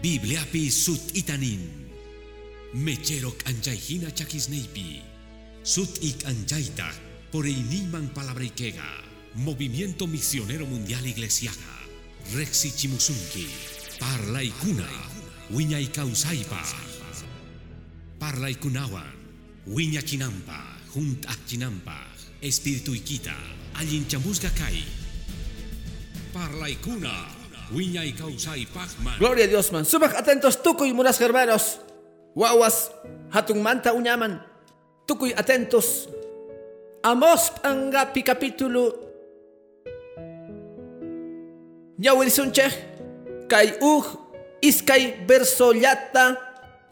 Bibliapi sut itanin. Mecherok anjaihina chakisneipi. Sut ik anjaita por iniman palabraikega. Movimiento Misionero Mundial Iglesiaga. Rexi Chimusunki. Parla ikuna. Wiña ikausaipa. Parla ikunawan. Wiña chinampa. Junt chinampa. Espíritu ikita. Allin chamusga kai. Parla. Gloria a Dios, man. Subak atentos, tukuy muras hermanos. Wawas, hatung manta unyaman. Tukuy atentos. Amos angapi capítulo. Nyawilisuncheh. Kay uh, iskay verso llata.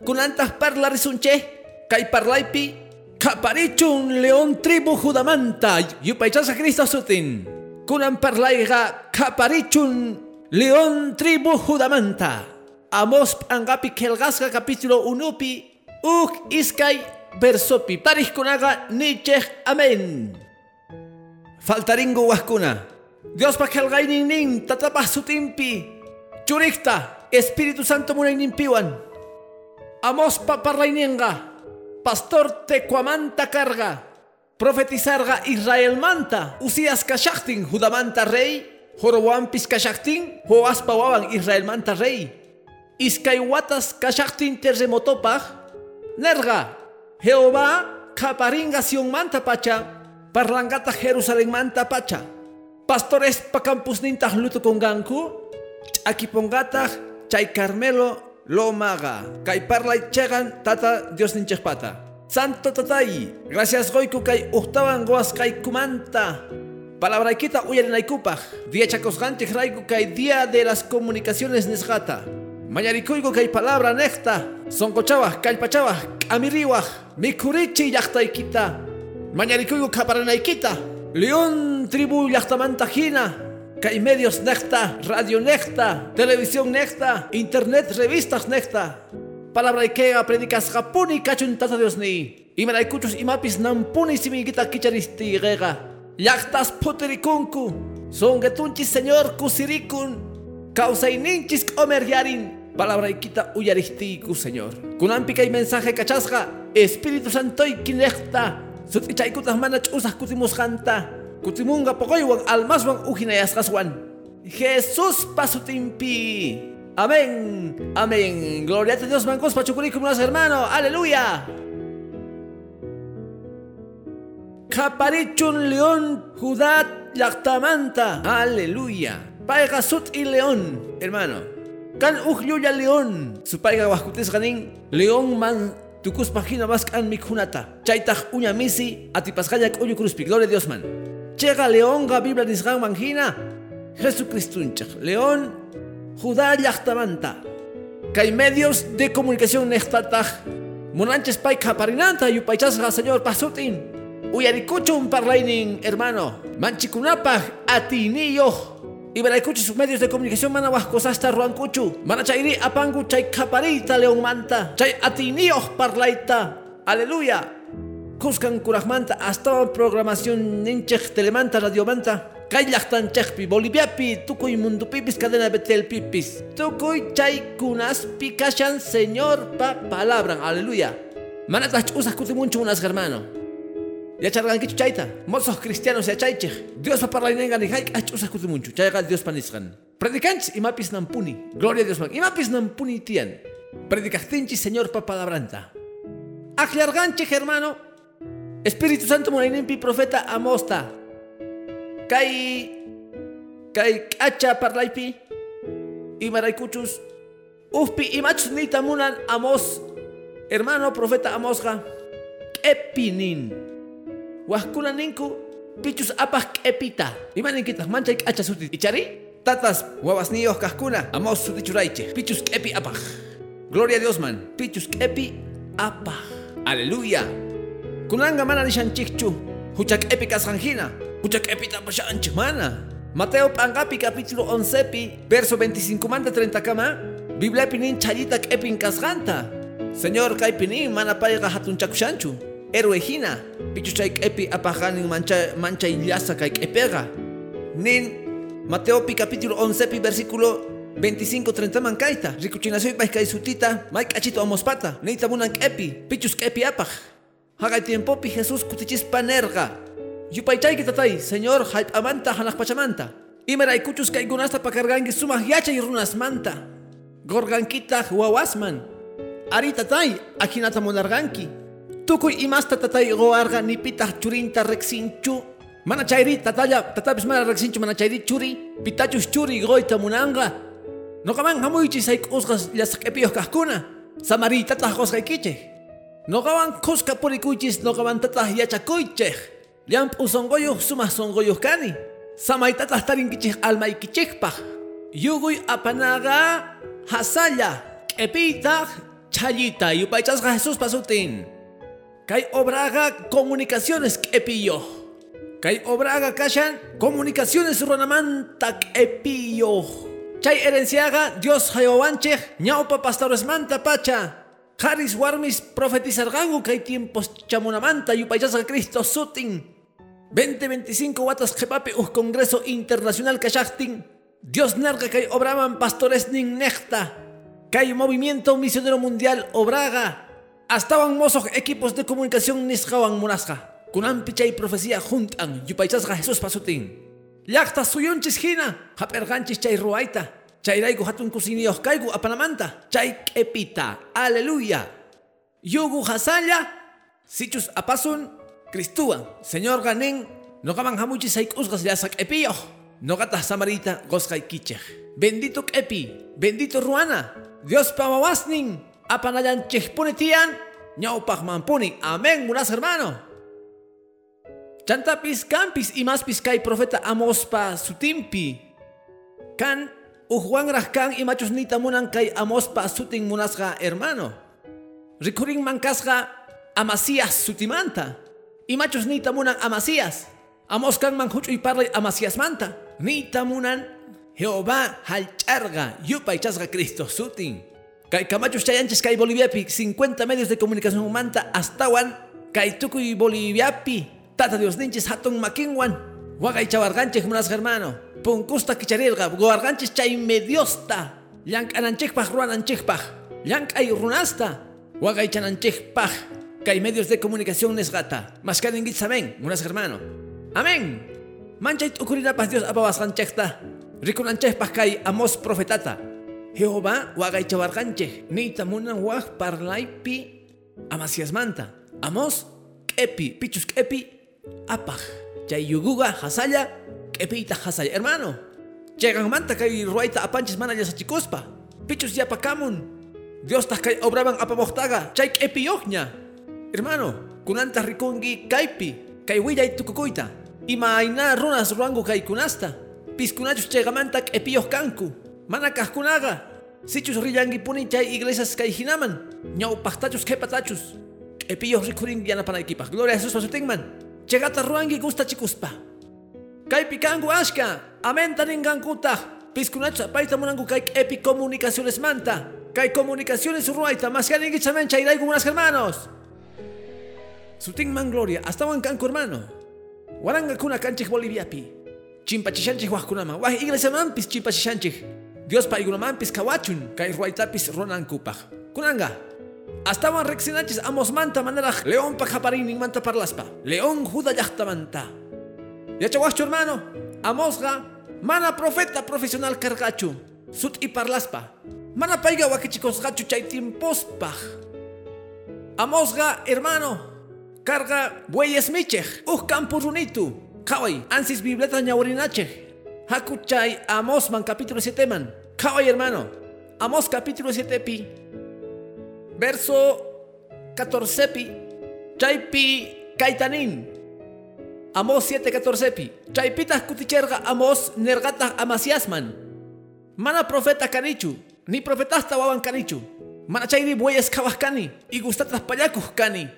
Kunantas parla risuncheh. Kay parlaypi. Kaparichun león tribu judamanta. Yupaychasa Cristo sutin. Kunan parlayga kaparichun león tribu judamanta. Amos angapi kelgasga capítulo unupi. Uk iskay versopi. Parich kunaga nicheh amen. Faltaringo waskuna. Dios pa kelgainin nin tatapah sutimpi. Churikta. Espíritu Santo munainin piwan. Amos pa. Pastor tecuamanta carga. Profetizarga Israel manta. Usias kashachtin judamanta rey. Joroboam piskashachtin. Hoas pawawan Israel manta rey. Iskay watas kashachtin terremotopaj. Nerga. Jehová kaparinga Sion manta pacha. Parlangata Jerusalén manta pacha. Pastores pa campus nintah luto con ganku. Akipongatah chay Carmelo Lomaga. Kay parlay chegan tata Dios ninchespata. Santo tatay. Gracias goiku kay uhtawan goas kay kumanta. Palabra kita uyarinaykupaj. Dia chakosganchik raiku kay Día de las Comunicaciones nesgata. Mañarikuyku kay palabra nekta. Sonkochawaj, kallpachawaj, amiriwaj, mikurichi llaqtaykita. Mañarikuyku kaparanaykita. León tribu llaqtamanta hina. Kay medios necta, radio necta, televisión necta, internet revistas necta. Palabra ikea predicas japuni kachun tata Dios ni. Imaraykuchus imapis nampuni simigita kicharisti gega. Yachtas puterikunku. Songetunchis señor kusirikun. Causaininchis omer yarin. Palabra ikita uyaristiku señor. Kunampi kay mensaje kachasga. Espíritu Santo ikinecta. Sutichaykutas manach usas kutimusjanta. Kutimunga pokoywan almaswan ujinayasqaswan. Jesús pasutimpi. Amén. Amén. Gloria a Dios, mancos pachucuricum los hermanos. Aleluya. Caparichun león Judat Yactamanta. Aleluya. Paiga sut y león, hermano. Kan ujluya león. Su paiga huascutis ganin. León man tukus pagina más kan mikunata. Chaitaj uña misi. Atipasgayak uñu cruzpi. Gloria a Dios, man. Llega león Biblia nisgan mangina. Jesucristo León Judá Yachtamanta. Kay medios de comunicación nextataj. Monanches pai kaparinanta yupaychasga señor pasutin. Uyarikuchun parlainin hermano. Manchikunapaj atiniyo. Ibaraykuchu sus medios de comunicación mana hasta ruankuchu. Mana chayri apangu chay kaparita león manta. Chay atiniyo parlaita. Aleluya. Cuscan curajmanta hasta programación ninchech telemanta radiomanta. Kaylachtan chekpi Boliviapi tukuy mundupipis cadena betel pipis. Tukuy chay kunaspi kashan señor pa palabra. Aleluya. Manatach usas kutimunchu unas hermano. Ya chargan kichu chayta. Mozos cristianos ya chaychech. Dios pa parlainengan y haik ach usas kutimunchu. Chayga Dios panisgan. Predicanch imapis nampuni. Gloria a Dios man. Imapis nampuni tian. Predicastinchi señor pa palabranta. Aclarganche hermano. Espíritu Santo Morainimpi profeta Amosta. Kai Kai kacha parlaypi Imaraykuchus Ufpi imachus nita munan Amos Hermano profeta Amosga Kepinin Wahkuna ninku Pichus apah kepita. Imanin kita manchay kacha suti Ichari Tatas wawas niyo kahkuna Amos sutichuraiche Pichus kepi apah Gloria a Dios man. Pichus kepi apah Aleluya. Kunanga mana nishanchikchu Huchak epi kasranjina Huchak epi tapashanchik mana. Mateo Pangapi capítulo 11 pi verso 25 manda 30 kama. Biblia pinin chayita epin kasganta Señor kay pinin mana payga hatun chakushanchu Erwejina Pichu chay epi apajanin mancha mancha ilyasa kay epega Nin Mateo pi capítulo 11 pi versículo 25-30 man kaita. Rikuchinasoy pa kay sutita. May kachito amospata. Neita munang kepi. Pichus kepi apaj. Hagay tiempo pi Jesús kutichis panerga. Yupaychay kitatay, Señor, halp amanta hanak pachamanta. Imeray kuchus kay gunasta pakargangi yachay runas manta. Gorgankita wawasman. Arita tay, akinata monarganki. Tukuy imasta tatay goarga nipita churinta rexinchu. Mana chayri tataya, tatapis mana rexinchu mana chayri churi. Pitachus churi goita munanga. No kaman hamuychi say kusgas las kepiyos kahkuna. Samarita tajos kay kiche. No kaman kuska purikuchis no kaman tatah yachakuycheh. Liam usongoyo sumah songoyo kani. Samaitatah tarinkichih almaikichikpah. Yuguy apanaga hasalla. Kepitah chayita yupaychasga Jesús pasutin. Kay obraga comunicaciones kepillo. Kay obraga kashan comunicaciones runamanta kepillo. Chay herenciaga Dios hayowancheh ñaupa pastores manta pacha. Haris warmis profetizargangu kay tiempos chamunamanta yupaychasga Cristo sutin. 2025 watas jepapi uh Congreso Internacional Kashachtin. Dios nerga kay obraman pastores nin necta. Kay Movimiento Misionero Mundial obraga. Hasta mozos equipos de comunicación nisgawan munasga. Kunan pichay profecía juntan yupaychasga Jesús pasutin. Llaqta suyunchis hina. Haperganchis chay ruaita. Chayraigu hatun kusiniyos kaigu apanamanta. Chay kepita. Aleluya. Yugu hasalla. Sichus apasun. Cristúan, Señor Ganen, no gaman hamuchi saik usgas yasak epio, no gata samarita goskay kichech. Bendito epi, bendito ruana, Dios pamawasnin, apanayan chechpunetian, ñau pagmampuni, amén, munas hermano. Chantapis campis y más piscay profeta amospa sutimpi. Kan ujuan kan y machos nita munan kay amospa sutin munasga hermano. Rikuring mankasga amasías sutimanta. Y machos ni tamunan amasías. Amos kan man hucho y parle amasías manta. Ni tamunan Jehová halcharga yupa y chasga Cristo sutin. Kay camachos chayanches kay Boliviapi 50 medios de comunicación manta astawan kay tuku y Boliviapi. Tata Dios ninches hatun makinwan. Wagay chawarganches munas hermano. Punkusta kicharirga goarganches chay mediosta. Yank ananchekpaj ruananchekpaj. Yank ay runasta. Wagay chananchekpaj hay medios de comunicación nesgata. Mas que ingit amén, unas hermano. Amén. Manchay paz Dios ababas ganchekta. Rikunanchek kay amos profetata. Jehová wagay chawarganche. Ni tamunan wag parlaipi amasias manta. Amos kepi, pichus kepi apaj. Chay yuguga hasaya kepita hasaya. Hermano. Llegan manta kay ruaita apanches mana ya sachikuspa. Pichus ya pakamun. Dios tas kay obraban apamohtaga. Chay kepi yogña. Hermano, kunanta rikungi kaipi, kai y tukukuita. Ima aina runas ruangu kai kunasta. Piskunachus chegamantak epiyos kanku. Mana kunaga. Sichus rillangi puni chay iglesias kai hinaman. Nyau pachtachus kepatachus. Epiyos rikuring diana equipa. Gloria a Jesús pasutingman. Chegata ruangi gusta chikuspa. Kaipi kangu ashka. Amen taningankuta. Piskunachus apaita munangu kai epi comunicaciones manta. Kai comunicaciones ruaita. Más que chamen chayraigu unas hermanos. Suting man gloria, hasta wan kanku hermano. Waranga kuna kanchik Boliviapi. Chimpachishanchik wahkunama. Wah iglesia mampis chimpachishanchik. Dios pa mampis kawachun. Ruaitapis ronan kupaj. Kunanga. Hasta wan rexinachis amos manta manera león pa japarin manta parlaspa. León juda manta. Yachawachu hermano. Amosga. Mana profeta profesional cargachu. Sut y parlaspa. Mana paiga wakichikos gachu chay tiempospaj. Amosga hermano carga bueyes michej, uh campus unitu, kawai, ansis bibleta ñaurinache, hakuchay Amosman capítulo 7 man, kawai hermano, Amos capítulo 7 pi, verso 14 pi, chaypi kaitanin, Amos 7 14 pi, chaypitas kuticherga Amos nergata amasiasman, mana profeta kanichu, ni profetasta wawan kanichu, mana chayri bueyes kawahkani, y gustatas payakus kani,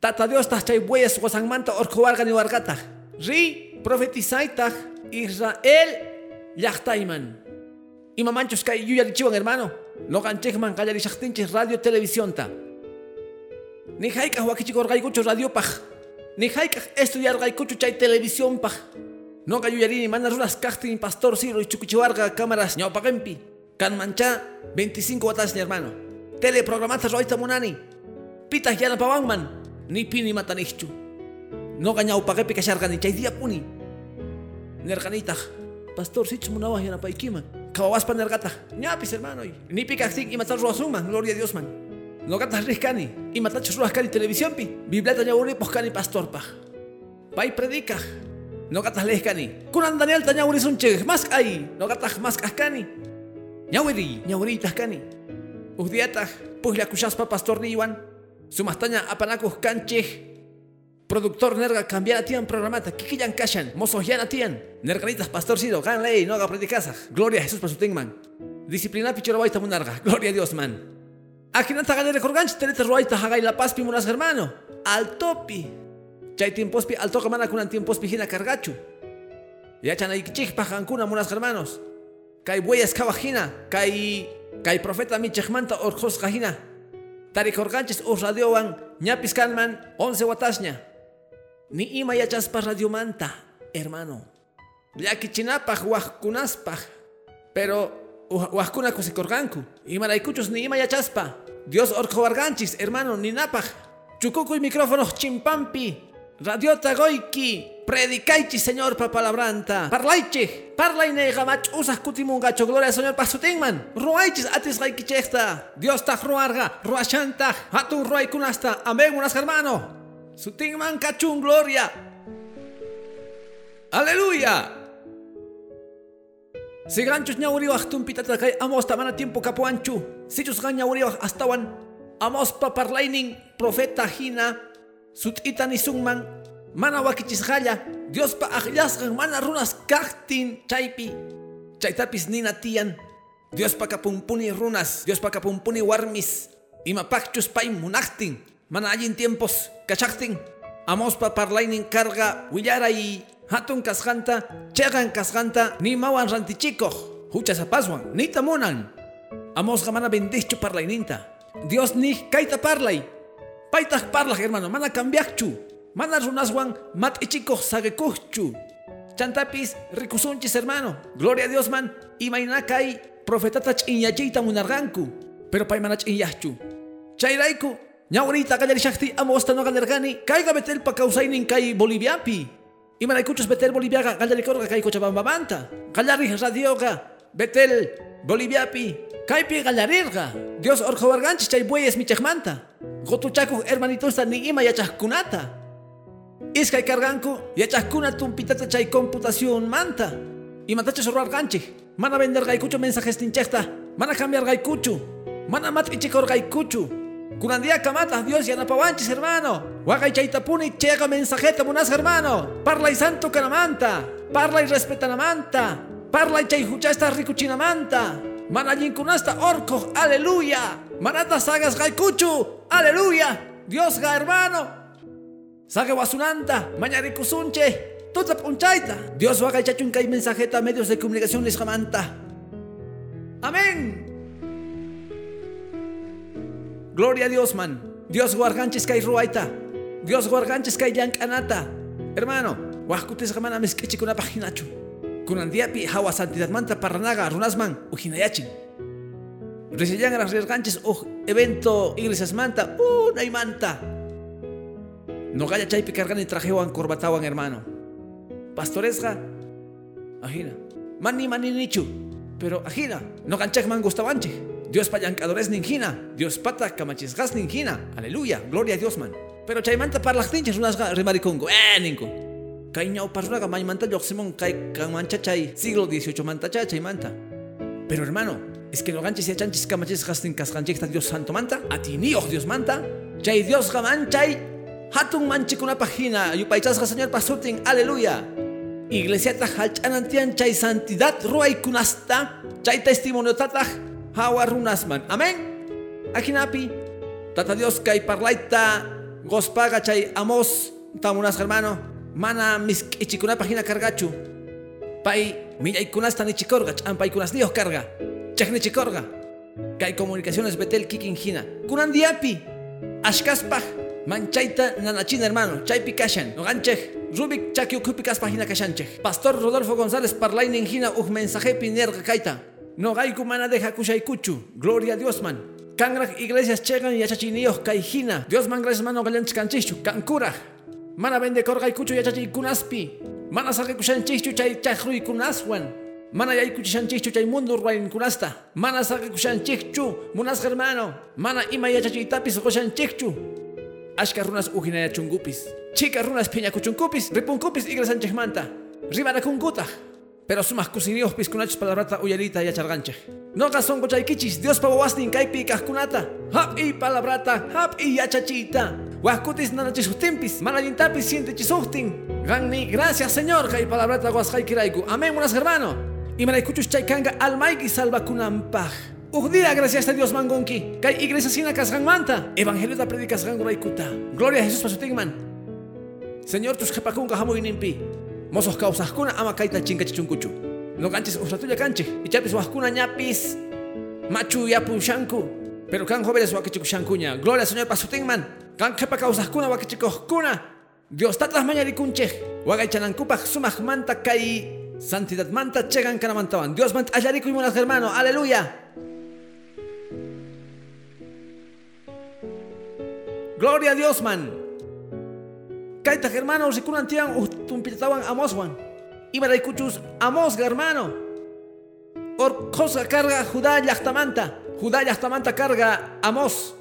Tata Dios tas chay bueyes manta orkowarga ni wargata. Ri Israel yachtaiman. Ima manchos kay yuyarichiwan hermano. No ganchekman kallarishaktinchis radio televisión ta. Ni haikah wakichikor gaykucho radio paj. Ni haikah estudiar gaykucho chay televisión paj. No ni mana runas kachtin pastor siro y chukuchiwarga cámaras ñawpagempi. Can mancha 25 watas ni hermano. Teleprogramata roita munani. Pitas yana pawangman. Ni pini matanichu. No gañao pagepi kashargani chay dia puni. Nerganita. Pastor sich munawah yana paikiman. Kawawaspa nergata. Ñapis hermano. Ni pikaktik y matar ruasuman. Gloria a Dios man. No gatas riscani. Y matachos ruascani televisión pi. Bibleta ñauri poscani pastor pa. Pai predica. No gatas lescani. Kunan Daniel ta ñauri sunche. Mas ay. No gatas mas kaskani. Ñawiri. Ñauri taskani. Usdiata. Pues la cuchaspa pastor niwan. Sumastaña apanacos canche. Productor nerga cambiar tian programata. Kikiyan kashan. Mozos yana tian. Nerganitas pastor sido. Gan ley. No haga predicasa. Gloria a Jesús para su tingman. Disciplina pichoro baita munarga. Gloria a Dios man. Aquí no te hagas de recorganch. Tenete ruaita hagai la paz pimunas hermano. Al topi. Chay tiempos pi al toca mana kunan tiempos pi hina cargachu. Ya chanay kichik pajankuna munas hermanos. Kai bueyas kawajina. Kai. Kai profeta mi chechmanta orjos kajina. Tari korganches us radiowan. Ñapis kanman. Once watasña. Ni ima radio manta, hermano. Yaki chinapaj wajkunaspaj. Pero wajkuna kusikorganku. Imaraykuchus ni ima yachaspa. Dios hermano, ni napaj. Y micrófonos chimpampi. Radiota goiki. Predicaichi, señor papalabranta. Parlaichi. Parlay negamach usas kutimungacho. Gloria señor pasutingman. Ruaichis atis gaikichesta. Dios ta ruarga. Ruachanta. Hatun ruaikunasta. Amén, unas hermano. Sutingman kachun gloria. Aleluya. Si ganchos ñauriwaj tumpitata kay amos tamana tiempo kapuanchu. Si chus gan ñauriwaj astawan. Amos pa parlainin profeta hina. Sutita ni sungman. Mana wakichisjaya. Dios pa ajlasgan mana runas kaktin chaypi. Chaytapis nina tian. Dios pa kapumpuni runas. Dios pa kapumpuni warmis. Imapakchus pay munaktin. Mana allin tiempos kachaktin. Amos pa parlainin carga willara y hatun kasjanta, chegan kasjanta, ni mawan rantichiko, huchas apaswan, ni tamunan. Amos gamana bendicho parlaininta. Dios ni kaita parlay. Paitak parlaj hermano, mana cambiachu. Mana runaswan mat ichiko sagekuchu. Chantapis rikusunchis hermano. Gloria a Dios man. Imainakai profetata chinyachita munarganku. Pero paimanach inyachu. Chairaiku Ñaurita gallarishakti amosta no galergani, caiga betel pa causainin kai Boliviapi. Y maraicuchos betel Boliviaga gallaricorga kai cochabambamanta. Gallari radioga, betel Boliviapi. Kaipi gallarirga. Dios orjo varganchis chay bueyes michajmanta. Gotuchaku hermanitosta ni ima yachajkunata. Iskay carganku yachajkuna tumpitata chay computación manta. Y matachos roar ganchi. Mana vender gaikucho mensajes tinchekta. Mana cambiar gaikuchu. Mana mat Kunandia kamata Dios ya napawanchis hermano. Wagay chaitapuni chega mensajeta munas hermano. Parla y santo canamanta. Parla y respetanamanta. Parla y chay huchasta ricuchinamanta. Manallin kunasta orco. Aleluya. Manata sagas gaikuchu. Aleluya. Dios ga hermano. Saga wasunanta. Mañarikusunche. Tutap unchaita. Dios wagay chachun kay mensajeta medios de comunicación les jamanta. Amén. Gloria a Dios, man. Dios guarganches kay ruaita. Dios guarganches kay yankanata. Hermano, huascutes gamana mezquechi con paginacho. Kunandiapi hawa santidad manta parranaga runasman ujinayachin. Resillan las riesganches uj evento iglesias manta una y manta. No gaya chaypi cargan y trajewan corbatawan hermano. Pastoresga. Ajina. Mani mani nichu. Pero ajina. No ganchak man gustawanche. Dios payancadores ninjina, Dios pata camachisgas ninjina, aleluya, gloria a Dios man. Pero chaymanta parlachtinchas unas rimaricongo, eh ninko. Kaiñao parraga maymanta yoximon kai camancha chay, siglo XVIII manta chay chaymanta. Pero hermano, es que no ganches y chanchis camachisgas ninkasganchekta Dios santo manta, a ti ni Dios manta, chay Dios gamanchay, hatun manchikuna pagina, yupaichasga señor pasutin, aleluya. Iglesia tajalchanantian chay santidad ruay kunasta, chay testimonio tataj, hawa runasman. Amén. Akinapi. Tata Dios kay parlaita gospaga chay amos tamunas hermano. Mana mis ichikuna pagina cargachu. Pai millay kunas tan ichikorga champay kunas dios carga. Chakni chikorga. Kay comunicaciones betel kikin hina. Kunan diapi. Ashkaspaj. Manchaita nanachina hermano. Chaypi kashan. Noganchej. Rubik chakio pagina kashanchej. Pastor Rodolfo González parlainin hina uj mensaje nerga kaita. No gaiku mana deja kuchu. Gloria a Dios man. Kanrak iglesias chegan y yachachinios kaijina. Dios man gracias mano galanch kanchichu. Kankura. Mana vende korgay kuchu yachachi kunaspi. Mana sake kushanchichu chay chajrui kunaswan. Mana yayku chishanchichu chay mundo ruain kunasta. Mana sake kushanchichu. Munas hermano. Mana ima yachachitapis koshanchichu. Ashka runas ujinaya chungupis. Chica runas piña kuchunkupis. Ripunkupis iglesanchej manta. Pero sumas kusiniyos piskunachos palabrata uyarita y acharganche. No son kichis, Dios pawastin kaipi kaskunata. Hap y palabrata, hap y yachachita. Huascutis nanachisuhtimpis, manayintapis siente chisuftin. Ganni, gracias Señor, kai palabrata guasjai kiraiku. Amén, buenas hermano. Y maraikuchus chaykanga almaiki salva kunampaj. Ugdía, gracias a Dios mangonki. Kai iglesia sina manta. Evangelio da predicas raikuta. Gloria a Jesús pasutingman. Señor, tus jepakunga hamuinimpi. Mozos kuna ama kaita chinkachichunkuchu. No canches usatuya canche. Y chapis waskuna ñapis. Machu yapu shanku. Pero kan jóvenes wakichiku shankuña. Gloria Señor pasutingman. Kan jepa kuna wakichikoskuna. Dios tatlas mañarikunche. Wagaychanankupak sumaj manta kai. Santidad manta chegan kanamantawan. Dios mant allariku y monas hermano. Aleluya. Gloria a Dios man. Kaita hermano sikunan tiang tumpitawan amoswan. Iba kuchus amos hermano. Or cosa carga Judá yachtamanta. Judá yachtamanta carga amos.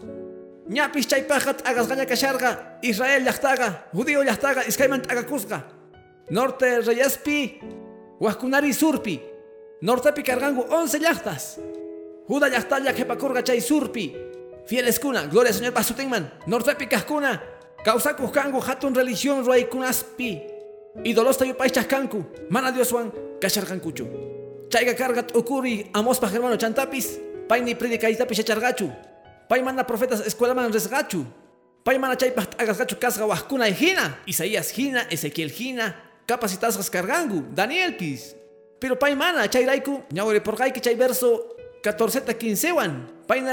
Ñapis chaypajat agasgaña kasharga Israel yachtaga. Judío yachtaga iskaymant agakusga. Norte reyespi. Huaskunari surpi. Nortepi cargangu once yachtas. Judá yachtalla kepakurga chay surpi. Fieles kuna, gloria Señor Pasutingman. Nortepi kaskuna. Kausaku kangu hatun religión ruay kunaspi. Idolosta yupaychas kanku. Mana Dioswan kasharkankuchu. Chayga kargat ukuri pa hermano chantapis. Pay ni predikaitapis chachargachu. Pay mana profetas escuela man resgachu. Pay mana chaypah agasgachu kasga wahkuna hina. Isaías hina, Ezequiel hina. Capacitas cargangu. Daniel pis. Pero pay mana chayraiku. Ñawre por que chay verso 14 15 wan. Pay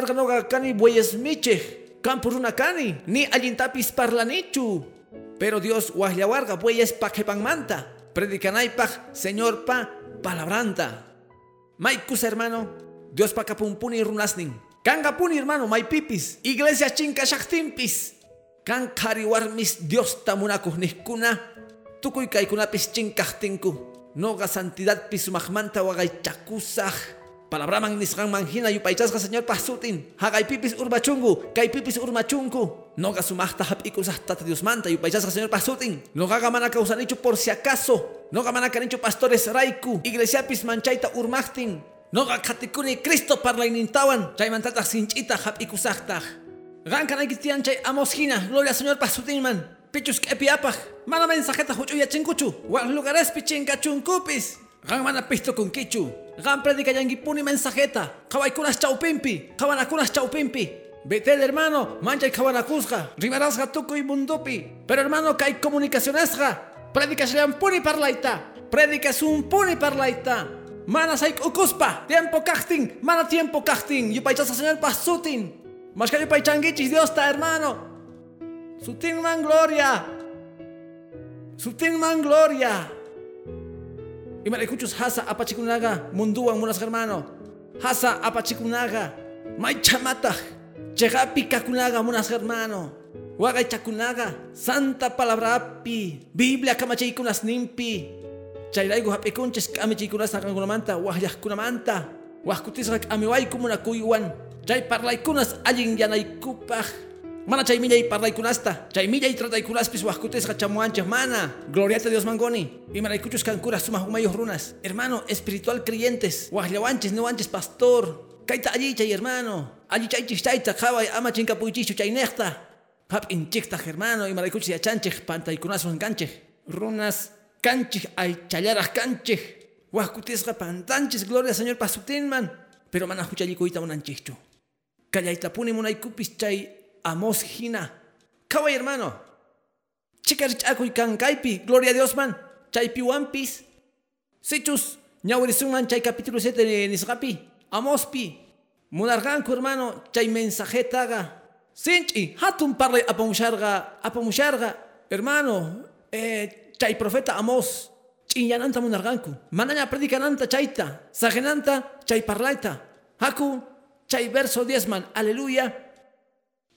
kani bueyes una cani, ni allintapis parlanichu. Pero Dios warga bueyes pa manta, pach Señor pa palabranta. Maikus hermano, Dios pa kapumpuni runasnin. Kangapuni hermano, pipis, iglesia chinka shaktimpis. Kan kariwarmis Dios tamunakuh niskuna, tukuy kaikunapis chinkahtingku. Noga santidad pisumahmanta wagay chakusah. Palabra man nisran manhina yupaychasqa señor pasutin. Hagay pipis urbachungu, kay pipis urmachungu. No ga sumahta hap ikusah tata Dios manta yupaychasqa señor pasutin. No ga mana causanichu por si acaso. No ga mana pastores raiku. Iglesia pis manchaita urmachtin. No ga katikuni Cristo parlainintawan. Chay mantata sinchita hap ikusahta. Gan kanay chay amos hina. Gloria señor pasutin man. Pichus kepiapaj. Mana mensajeta huchuya chinkuchu. Wal lugares pichinka chunkupis. Gan mana pisto con kichu. Gan predica puni mensajeta. Kawaikunas chaupimpi. Kawanakunas chaupimpi. Betel hermano, mancha y kawanakuzga. Ribarasga tuku y mundupi. Pero hermano, que hay comunicacionesga. Predica puni parlaita. Predica un puni parlaita. Mana saik ukuspa. Tiempo casting. Mana tiempo casting. Yupaychasa señor pasutin. Mas que yupaychangichis Dios ta hermano. Sutin man gloria. Sutin man gloria. Y escuchas hasa apachikunaga, munduan munas hermano. Hasa apachikunaga, may chamata. Chegapi kakunaga munas hermano. Wagay chakunaga, santa palabra api. Biblia kamachikunas nimpi. Chayraigo hapikunches kamachikunas nakangunamanta, wahyah kunamanta. Wahkutisrak amiway kumuna kuyuan. Chay parlaikunas allin yanaykupaj. Mana chay millay parlaikunasta, chay millay trataykunaspis wajkutesqa chamuanchas mana. Gloriate Dios mangoni. Y maraykuchus kankuras sumas humayos runas. Hermano, espiritual creyentes. Wajllawanches, newanches pastor. Kaita allí chay hermano. Allí chay chistayta, kaway ama chinkapuychichu chay nechta. Hap inchikta hermano. Y maraykuchus yachanchej pantaykunas canchej. Runas canchej ay challaras canchej. Wajkutesqa pantanches, gloria Señor pasutinman. Pero mana huchallikuita unanchichu. Kallaytapuni munaykupis chay amos hina. Kawai hermano. Chikarich akuy kankaipi. Gloria a Dios man. Chaypi wampis. Sichus. Ñawirisunman chay capítulo 7 de Nisrapi. Amospi. Munarganku hermano. Chay mensajetaga. Sinchi. Hatun parle apamusharga. Apamusharga. Hermano. Eh, chay profeta Amos. ch'inyananta munarqanku manaña predicananta chayta sagenanta chay parlayta haku chay verso 10 man aleluya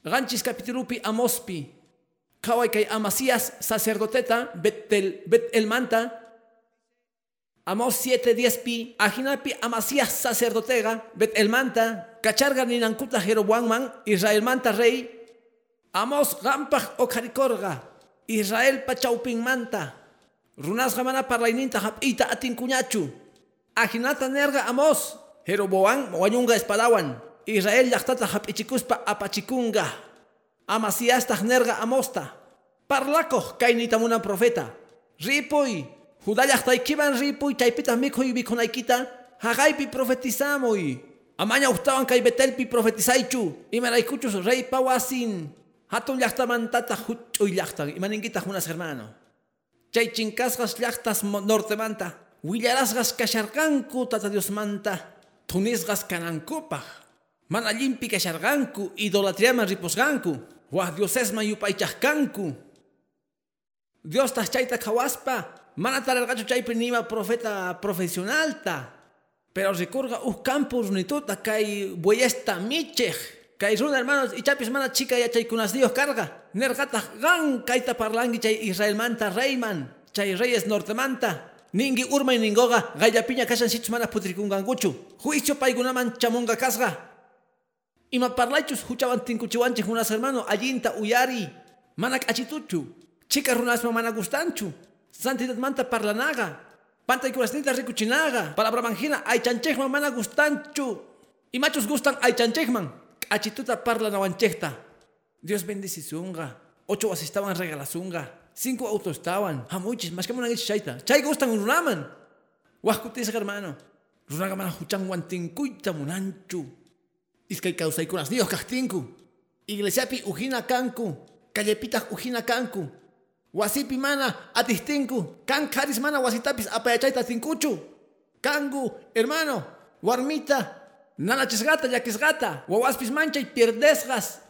ganchis capitulupi amospi kaway kay amasías sacerdoteta betel betel manta Amos 7 10 pi ajinapi amasías sacerdotega betel manta kacharga ninankuta man Israel manta rey Amos gampaj okarikorga Israel pachaupin manta Runas gamana parlayninta hap'ita atinkuñachu. Ajinata nerga amos. Jeroboam wañunga espadawan. Israel llaqtata hap'ichikuspa apachikunga. Amasiastaq nerga amosta. Parlakoq kaynita munan profeta. Ripuy. Judá llaqtaykiman ripuy chaypitaq mikhuy bikunaykita. Haqaypi profetizamuy. Amaña ustawan kay Betelpi profetizaychu. Imaraykuchus rey pawasin. Hatun llaqtamantata huch'uy llaqtan. Imaninkitaj unas hermano. Chay chinkasqas llaqtas nortemanta, willarasqas kasharqanku tata Diosmanta, tunisqas kanankupaq, mana llimpi kasharqanku, idolatriaman ripusqanku, wah Diosesman yupaychaq kanku. Dios chayta khawaspa, mana tararqachu chaypi nima profeta profesionalta, pero recurga uh campus nituta kay bueyesta michej, kay runa hermanos ichapis mana chica ya chaykunas Dios carga. Nergata gan kaita parlangi chay Israel manta reyman, chay reyes nortemanta. Ningi urmay ningoga gayapiña kashan sitch mana putrikunganguchu. Juicio paigunaman chamonga kasga. Ima parlaychus huchaban tinkuchiwanchik unas hermano allinta uyari. Manak achituchu. Chica runasma mana gustanchu. Santidad manta parlanaga. Panta kurasnita rikuchinaga. Palabra manjina ay chanchejman mana gustanchu. Y machos gustan ay chanchejman. Achituta parla. Dios bendice zunga. Ocho was estaban regalazunga. Cinco autos estaban. Hamuchis, más que una chaita. Chay gustan un raman. Huascutis hermano. Runaga mana huchan guantincuita munanchu. Iskay causay kunas Dios castinku. Iglesiapi ujina kanku. Callepita ujina kanku. Wasipi mana atistinku. Kan karis mana wasitapis apayachaita tinkuchu. Kangu, hermano. Warmita. Nana chisgata, yaquisgata. Wawaspis mancha y pierdesgas.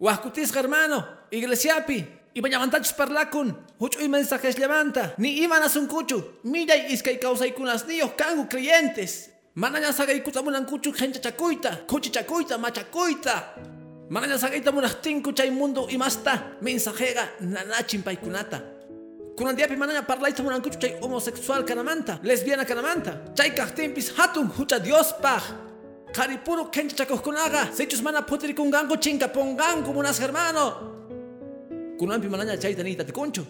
Huascutis hermano, iglesiapi, y bañamantachos parlakun, hucho y mensajes levanta, ni iban a suncuchu, mira y iskay causa y kunas nios kangu creyentes. Manaña saga y kutamunan kuchu gente chacuita, kuchi chacuita, machacuita. Manaña saga y tamunas tinku chay mundo y masta, mensajera nanachin paikunata. Kunandiapi manaña parlay tamunan kuchu chay homosexual kanamanta, lesbiana kanamanta, chay kahtimpis hatun hucha Dios paj. Karipuro kencha chakokunaga, sechus mana putri kungango chinga pongango munas hermano. Kunampi manaña chayta nita te concho.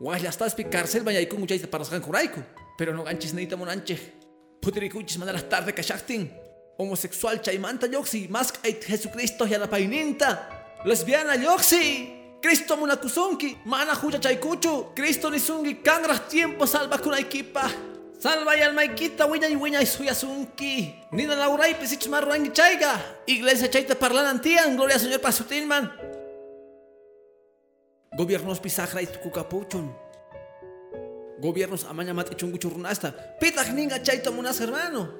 Wahla pi cárcel vaya y kungu chayta para kuraiku. Pero no ganchis nita monanche. Putri kuchis las tarde kashaktin. Homosexual chaymanta yoxi, más que Jesucristo ya la paininta. Lesbiana yoxi. Cristo munakusunki, mana huya chaykuchu. Cristo nisungi, kangras tiempo salva kunaikipa. Salva y almaiquita, wiña y wiña y suyasunki. Nina Laura y pesichos marrangi chaiga. Iglesia chaita parlanantian, gloria al Señor pasutilman. Gobiernos pisajra y tucucapuchun. Gobiernos amaña mate chunguchurunasta. Pitach ninga chaita munas hermano.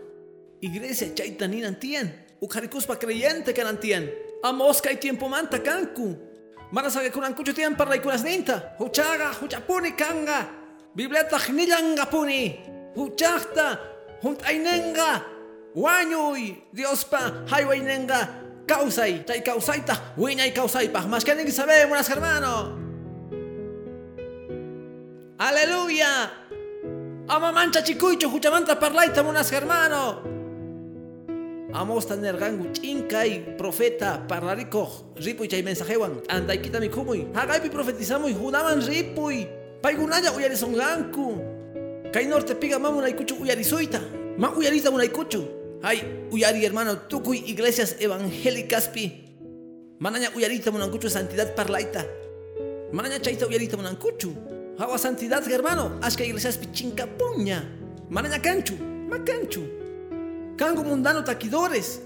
Iglesia chaita ninantian. Ujaricuspa creyente canantian. Amosca y tiempo manta cancu. Manasaga kunancucho tian parla y kunas ninta. Huchaga, huchapuni kanga. Bibleta gnillanga puni. huchaqta hunt'aynenqa wañuy Diospa haywaynenqa kawsay chay kawsayta wiñay kawsaypaq mashkaninki sabemos hermano aleluya ama manchachikuychu huchamanta parlayta munas hermano amosta nergangu ch'inkay profeta parlarikoq ripuy chay mensajewan andaykitami khumuy haqaypi profetizamuy hunaman ripuy paykunalla uyarisonqanku Kay norte piga mamu kuchu uyarisuita. Ma uyarita kuchu. Ay, uyari hermano, tukuy iglesias evangélicas pi. Manaña uyarita munankuchu santidad parlaita. Manaña chaita uyarita munankuchu. Hawa santidad hermano, ashka iglesias pi chinkapuña. Manaña canchu, ma canchu. Kangu mundano taquidores.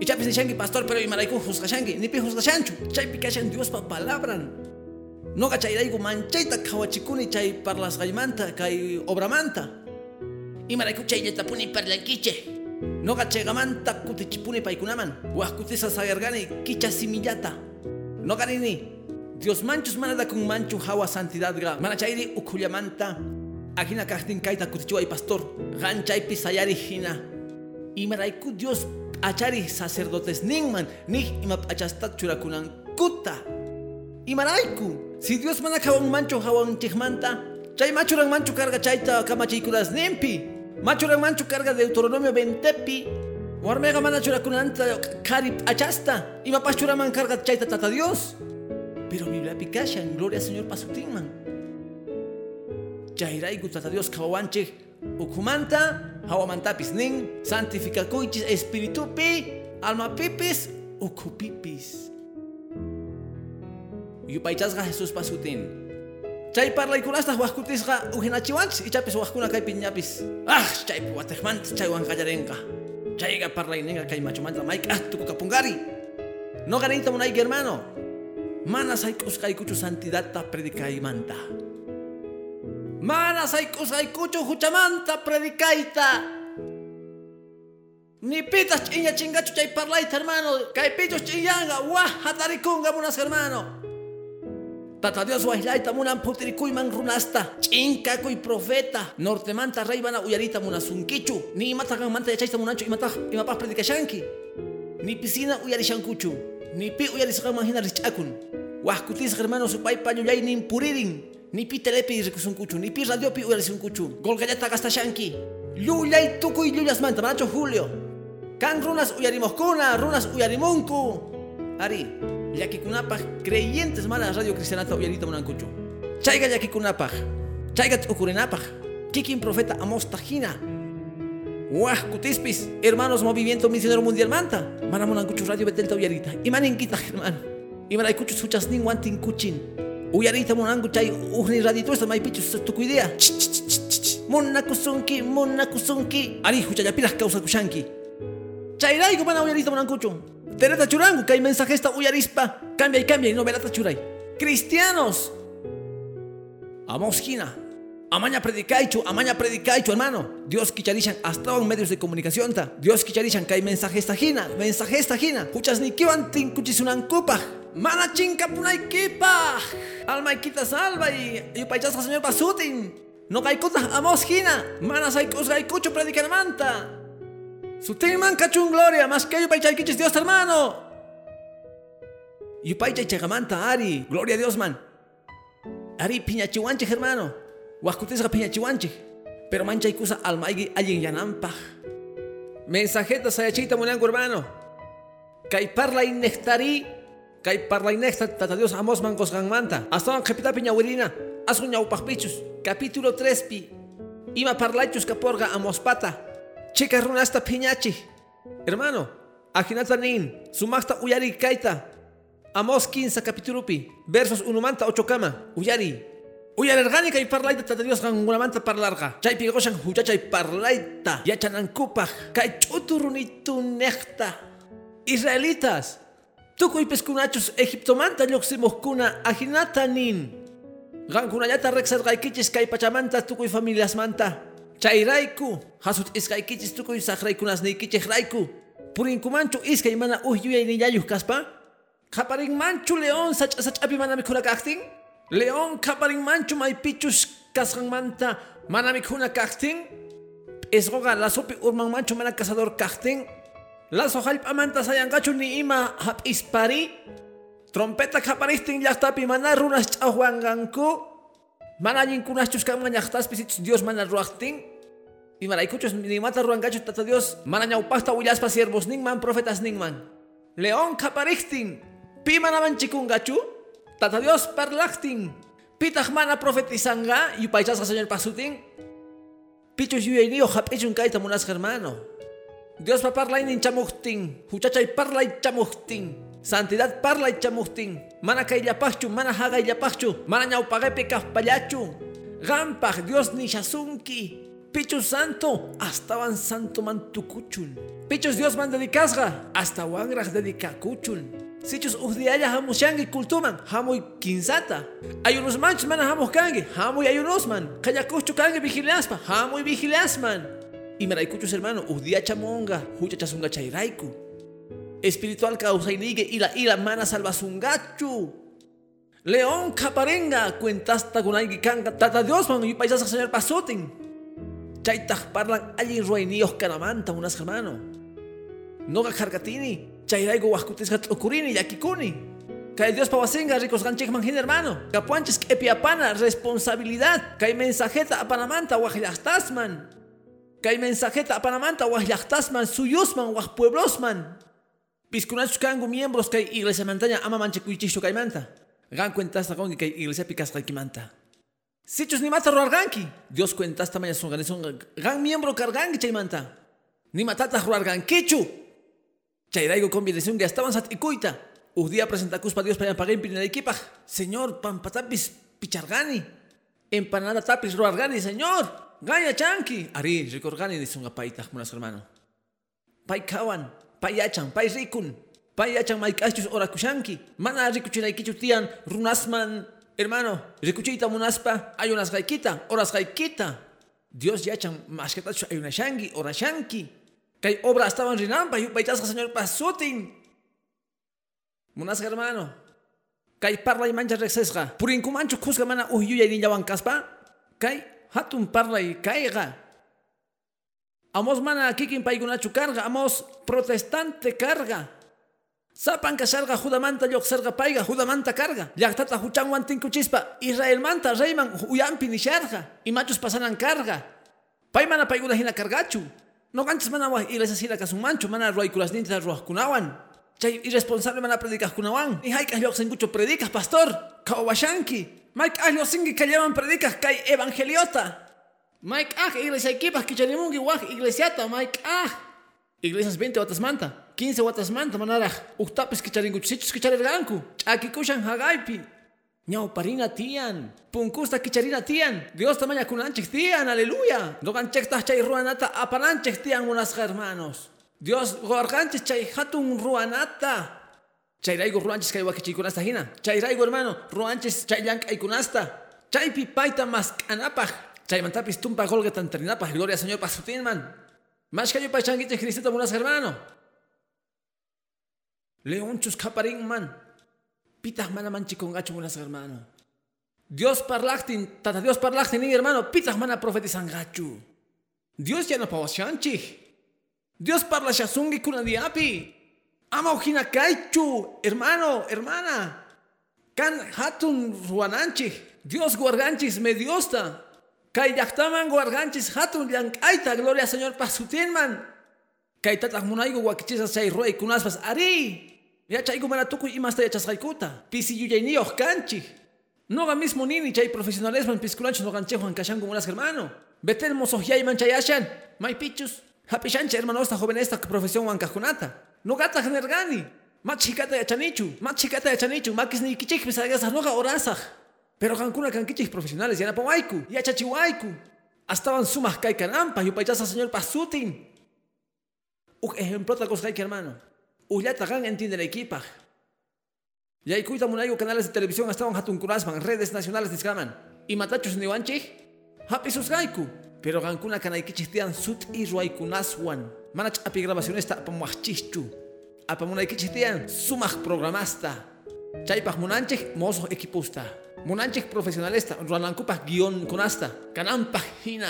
Y chapis shangi pastor, pero y maraiku juzgashangi, ni pi juzgashanchu. Chay pikashan Dios pa palabran. No manchaita manchayta kawachikuni chay parlasqaymanta kay obramanta. Imarayku chayllata puni parlankiche. Noqa chayqamanta kutichipuni paykunaman. Waqkutisa sagargani kicha simillata. Noqa rini Dios manchus mana kun manchu hawa santidadga mana chayri ukhullamanta Ajina kastin kaita kutichua y pastor. Ganchaypi sayari hina. Imaraiku Dios achari sacerdotes ningman. Nih imap achastat churakunan kuta. Imaraiku. Si Dios mana kawan mancho hawan chihmanta. Chay machurang mancho carga chayta kamachikuras nempi. Machurang mancho carga Deuteronomio 20pi. Warmega mana churakunanta karip achasta. Imapas churaman carga chayta tata Dios. Pero Biblia pikashan, gloria al Señor pasutinman. Chayraiku tata Dios kawawanchik ukumanta hawamantapis nin santificakuychis espiritupi almapipis ukupipis. Yupaychasqa Jesus pasutin. Chay parlaykunasta wajkutisqa ujinachiwanchis ichapis wajkuna kay piñapis. Ah, chay watejmanta chay wanqallarenqa. Chayqa parlayninqa kay machumanta mayk'ah tukukapungari. No ganita munayki hermano. Mana sayk'usqaykuchu santidadta predicaymanta. Mana sayk'usqaykuchu huchamanta predicayta. Ni pitas ch'iña chingachu chay parlayta hermano. Kay pichos ch'iñanga wah hatarikunga munas hermano. Tata Dios waillayta munan putirikuyman runasta ch'inkakuy profeta nortemanta raybana uyarita munasunkichu ni imata kanmanta yachayta munanchu imataq imapaq predikashanki ni piscina uyarishankuchu ni pi uyarisqanman hina rich'akun wajkutisqa hermano supaypa llullay nin puririn ni pi telepi rikusunkuchu ni pi radiopi uyarisunkuchu golgallata gastashanki llullay tukuy llullasmanta manachu Julio. Kan runas uyarimoqkuna runas uyarimunku ari llakikunapaq creyentes mana radio cristianata uyarita munankuchu chayqa llakikunapaq chayqa t'ukurinapaq kikin profeta Amos tajina wah kutispis hermanos movimiento misionero mundial manta. Mana munankuchu radio betelta uyarita imaninkitaq hermano. Imaraykuchu suchasnin wantinkuchin uyarita munanku chay ujni radituesta maypichu tukuydia munakusunki munakusunki ari huchallapiraq kawsakushanki chayrayku mana uyarita munankuchu Tereta churangu, que hay mensajesta uyarispa. Cambia y cambia y no verata churay. Cristianos. Amos gina. Amaña predicaichu, amaña predicaichu, hermano. Dios kicharishan hasta en medios de comunicación ta. Dios kicharishan que hay mensajesta gina, mensajesta gina. Huchas ni kiwan tinkuchisunan kupa. Mana chinka punay kipa. Alma ikita salva y y paichasca señor pasutin. No kaikuta amos gina. Mana saikus gaikuchu predicar manta. Sutilman cachun gloria, más que yo paichayquichis Dios hermano. Yupaychay chagamanta Ari, gloria a Dios man. Ari piñachiwanche hermano. Huascutisga piñachiwanche. Pero mancha ikusa almaigi alguien yanampa. Mensajeta sayachita munango hermano. Kay parla innektari. Kay parla inekta tata Dios amos mangos gangmanta. Hasta capita piñawirina. Asuña upachpichus. Capítulo 3 pi. Ima parlachus caporga amos pata. Chica runasta piñachi. Hermano, ajinata nin, sumasta uyari kaita. Amos 15 capítulo pi, versos 1 manta 8 kama, uyari. Uyari orgánica y parlaita tata Dios gan una manta parlarga. Chay pigoshan huchachay parlaita. Yachanan kupaj, kay chuturunitu nekta. Israelitas, tukuy peskunachos Egipto manta kuna ajinata nin. Rexas gaikichis kay pachamanta tukuy familias manta. chayrayku hasut iskaykichis tukuy saqraykunasniykichik rayku purinkumanchu iskay mana uhyuyayniyayuq kaspa qhaparinmanchu león sach'a sach'api mana mikhuna kaqtin león qhaparinmanchu maypichus kasqanmanta mana mikhuna kaqtin p'isquqa lasopi urmanmanchu mana cazador kaqtin laso hallp'amanta sayanqachu ni ima hap'ispari trompeta qhaparistin llaqtapi mana runas ch'aqwanqanku Mana ñinkunachus kanman llaqtaspis Dios mana ruaqtin y maraykuchus nimata ruangachu tata Dios mana willaspa siervos ninman profetas ninman león kapariktin pi mana manchikungachu tata Dios parlaqtin pitaq mana profetizanga yupaychasqa señor pasutin pichus yuyayniyo hap'ichun kayta munasqa hermano Dios pa parlaynin chamuqtin huchachay parlay chamuqtin Santidad parla y chamustin. Mana kaillapachu, mana hagaillapachu, mana ñaupagepe kafpallachu. Gampaj, Dios ni shasunki. Pichus santo, hasta van santo mantukuchun. Pichus Dios man dedicasga, hasta wangraj dedicacuchun. Sichus ujdiaya hamushangi kultuman, hamuy kinsata. Ayunos manchos mana hamus kangi, hamuy ayunos man. Kayakuchu kangi vigiliaspa, hamuy vigiliasman. Y maraykuchus hermano, ujdia chamonga, hucha chasunga chayraiku espiritual causa inigue y la ira mana salvasungachu. León caparenga cuentasta con alguien canga tata Dios man y paisas señor pasotin. Chaytaj parlan allí ruainios caramanta unas hermano. Noga cargatini, chayraigo huascutis gatlocurini yakikuni. Kay Dios pawasenga ricos ganchek manjin hermano. Capuanches epiapana responsabilidad. Kay mensajeta apanamanta wajlastasman. Kay mensajeta apanamanta wajlastasman suyusman waj pueblosman. Piscunachus kangu miembros kay iglesia mantaña ama manche kay manta. Gan cuentas con que iglesia picas manta. Sichus ni mata ruarganki. Dios cuentas tamaya son gan miembro cargangi chaymanta. Ni matata ruargankichu. Chayraigo combinación que estaban sat ikuita. Ujdia presenta cuspa Dios para pagar en equipa. Señor, pampatapis pichargani. Empanada tapis ruargani, señor. Gaya chanki. Ari, ricorgani dice un apaita, munas hermano. Pai kawan, pai yachan, pai rikun payachan mayk'achus orakushanki mana rikuchinaykichu tiyan runasman hermano rikuchiyta munaspa ayunasqaykita orasqaykita Dios yachan mashkatachus ayunashanki orashanki kay obra estaban rinampa yupaychasqa señor pasutin munasqa hermano kay parlay mancha reksesqa purinkumanchu khusqa mana uhyuyay nillawan kaspa kay hatun parlay kayqa amos mana kikin paykunachu karga amos protestante karga Sapan kasharga judamanta sarga paiga judamanta carga. Llaqtata huchanwan tinkuchispa Israel manta reyman uyampi nisharga. Imachus pasanan carga. Pay mana paiguna hina cargachu. No ganchas mana wah iglesia hina mancho mana ruaykulas nintas kunawan. Chay irresponsable mana predicas kunawan. Ni haikah sengucho predicas pastor. Kawashanki. Mike ah singi kallaman predicas kay evangeliota. Mike ah iglesia equipas kichanimungi wah iglesiata Mike ah. Iglesias 20 watas manta, 15 watas manta manaraj, uktapis kicharinguchichus kicharirganku, ch'akikushan hagaypi. Ñaw parina tian, punkusta kicharina tian, Dios tamaña kunanchik tian, aleluya. Noganchekta chay ruanata apananchik tian unas hermanos. Dios gorganchik chay hatun ruanata. Chayraigo ruanchis kay wakichikunasta hina. Chayraigo hermano, ruanchis chayllank aykunasta. Chaypi paita mas kanapaj. Chaymantapis tumpa golga tantrinapaj, gloria Señor pasutinman. Más que yo para changuite Cristo unas hermano. Leonchus caparín man. Pitas mana manchi con gacho hermano. Dios parlachtin, tata Dios parlachtin hermano, pitas mana profetizan gacho. Dios ya no pa chanchi. Dios parla shasungi kuna diapi. Ama ojina hermano, hermana. Kan hatun ruananchi. Dios guarganchis mediosta. Kay llaqtaman warganchis hatun llank'ayta gloria señor pasutinman. Kay tataq munaygu wakichisas chay kunaspas ari. Yachayku mana tukuy imasta yachasqaykuta. Pisi yuyayniyuq kanchik. Noga mismo nini chay profesionalisman piskulanchus noganchejwan kashanku munas hermano. Betel mosohyayman chay ashan. May pichus. Hapishancha hermano esta joven esta profesión wankajkunata. Nogata genergani. Machikata yachanichu. Machikata yachanichu. Makis ni kichikpis agasaj noga orasaj. Pero kankuna kankichis profesionales yanapawayku, yachachiwayku. Estaban sumas kay kanampa, yupaychasa señor pasutin. Uk ejemplo tacos kay hermano. Ullata gan entiende la equipa. Yaikuita munaygo canales de televisión estaban hatunkurasman, redes nacionales discaman. Y matachos niwanchih, happy susgaiku. Pero kankuna kanaikichis tian sut y ruaykunaswan. Manach api grabaciones ta apamuachchichu. Apamunaikichis tian sumaj programasta. Chaypaj munanchih mozo equipusta. Munanchik profesionalista, ruanankupas guion conasta, canampa hina.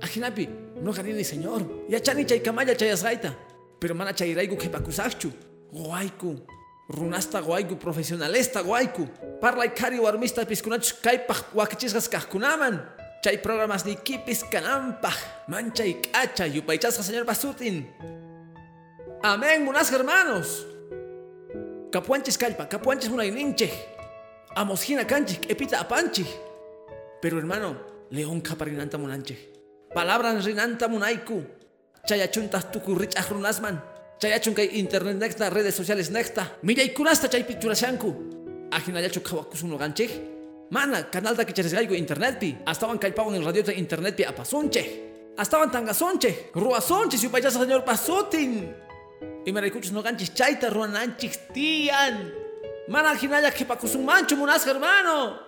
Ajinapi, no ni señor, ya chani chay kamaya chayasgaita, pero mana chayraigu kepakusakchu, guayku, runasta guayku profesionalista guayku, parla kari warmista piskunach kaipaj wakichisgas kahkunaman, chay programas ni kipis canampaj, mancha y cacha, señor Basutin. Amén, munas hermanos. Capuanches calpa, capuanches ninche. Amosjina canchik, epita apanchi. Pero hermano, león caparinanta munanche. Palabran rinanta munaiku. Chayachuntas tuku rich runasman. Chayachun kay internet necta, redes sociales necta. Milla y kunasta chay picturashanku. Ajinayachu kawakusuno ganche. Mana, canal da kicharesgaigo internet pi. Estaban calpaban en radio de internet pi apasunche. Estaban tangasonche. Ruasonche, si upayasa señor pasotin. Y me recuchos no ganchis chaita ruananchis tian. Mana hinaya que un mancho munas hermano.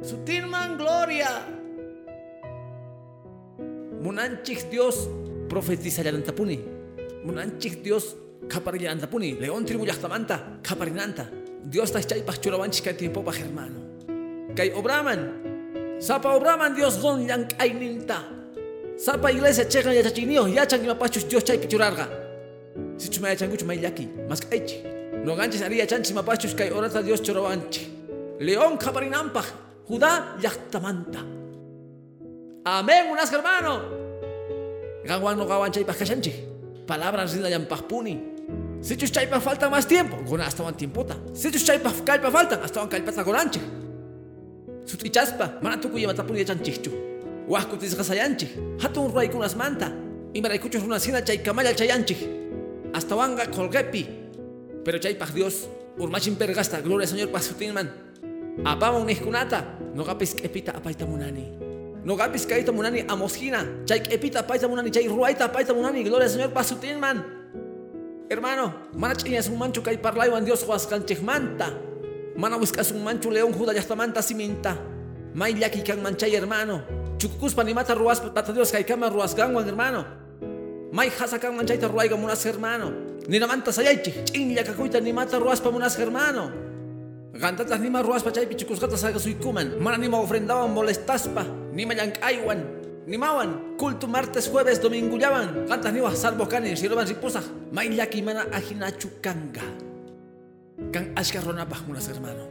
Sutilman gloria. Munanchik Dios profetiza llantapuni. Munanchik Dios kaparilla antapuni. León tribu yachtamanta kaparinanta. Dios está chaypaj churawanchis kay tiempopaj hermano. Kay obraman. Sapa obraman Dios gon llank'ayninta. Sapa iglesia cheqan yachachiniyos yachan imapachus Dios chaypi churarqa. Sichus mayachankuchu may llaki, mas kaychi. No ganchis ari yachanchis mapachus kay orata Dios churawanchi. León kaparinampaj, Judá llaqtamanta. Amén, unas hermano. Ganwan no gawan chaypaj kashanchi. Palabras rida yampajpuni. Si chus chaypa falta más tiempo, con hasta un tiempota. Si chus chaypa kalpa faltan, hasta un kalpata con anche. Sutichaspa, mana tuku yamatapuni yachanchichu. Huasco tisgasayanchi, hatun ruay kunas manta. Y maraykuchos una sina chay kamaya chayanchi. Hasta wanga colgepi. Pero chaypa Dios, urmachin pergasta, gloria Señor pasutinman. Apamon niskunata, no gapis kepita apaita munani. No gapis kaita munani amosjina, chay kepita apaita munani, chay ruaita apaita munani, gloria Señor pasutinman. Hermano, mana chiñas un mancho kay parlaiwan Dios manta. Mana buscas un mancho león juda manta siminta. May llaki kan manchay hermano. Chukukuspa ni mata ruas pata Dios kama ruas hermano. May hasa kan manchayta ruaiga munas hermano. Ni na manta sayaychi. Chinlla kakuita ni mata ruas pa munas hermano. Gantatas ni ma ruas pa chaypi chukusgata saga suikuman. Mana ni ma ofrendaban molestaspa. Ni ma llankaywan. Ni mawan, culto martes, jueves, domingo llaman. Cantas ni vas salvo canes, si roban riposa. Mailaki mana ajinachu kanga. Kan ashka ronapaj munas hermano.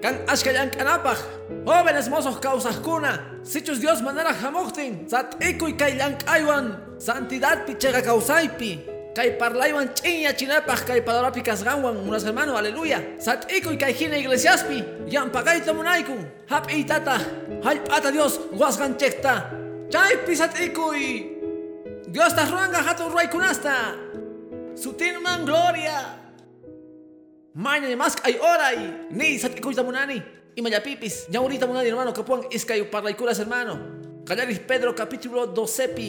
Kan ashka yankanapaj. Jóvenes mozos causas cuna. Sichus Dios manara jamoktin. Sat y kay yankaywan. Santidad pichega causaipi. Kay parlaywan chinya chinapaj kay padarapi kasganwan munas hermano, aleluya. Sat iku y kay hina iglesiaspi. Yan pagaita munaiku. Hap itata. Halpata Dios, guasgan chekta. Chay pisat ikuy. Dios ta ruanga hatu ruay kunasta. Sutinman gloria. Maña mas ay oray. Ni sat ikuy tamunani. Y mayapipis. Ya ahorita munani hermano kapuan iskay parlaikulas hermano. Callaris Pedro capítulo 12 pi.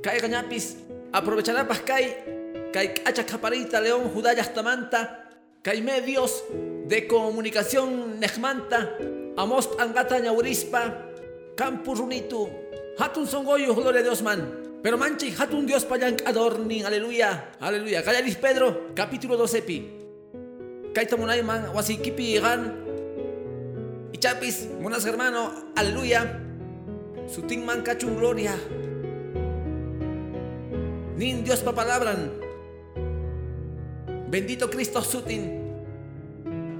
Kay cañapis. Aprovechará pascay. Kay kacha caparita león judá yastamanta. Kay medios de comunicación nejmanta. Amos angata ñaurispa. Campus runitu. Hatun songoyo, gloria a Dios, man. Pero manchi, hatun Dios payan adornin, aleluya, aleluya. Callaris Pedro, capítulo 12 pi. Kaita munay man, wasikipi gan. Ichapis, monas hermano, aleluya. Sutin man cachun gloria. Nin Dios pa palabran. Bendito Cristo sutin.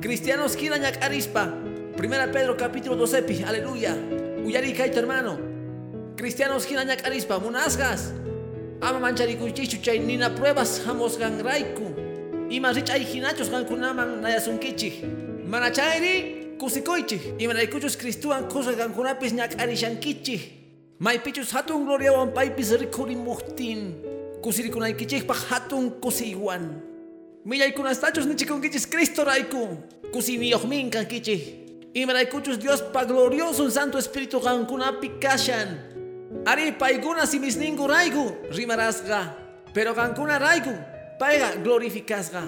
Cristianos kirañak arispa. Primera Pedro capítulo 12 pi, aleluya. Uyari kaita hermano. Cristianos hinañak arispa munasgas. Ama mancharikuchichu chay nina pruebas hamos gan raiku. Ima rich ay hinachos gan kunaman nayasunkichik. Mana chayri kusikoichik. Ima raikuchus Cristuan kusa gan kunapis ñak arishankichik. Maypichus hatun gloria wan paipis rikuri muhtin. Kusirikunaykichik hatun kusiwan. Millay kunastachos nichikunkichis Cristo raiku. Kichik. Imaraykuchus Dios pa glorioso Santo Espíritu gankunapi kashan. Ari paiguna si misningu raigu rimarasga. Pero gankuna raigu paiga glorificasga.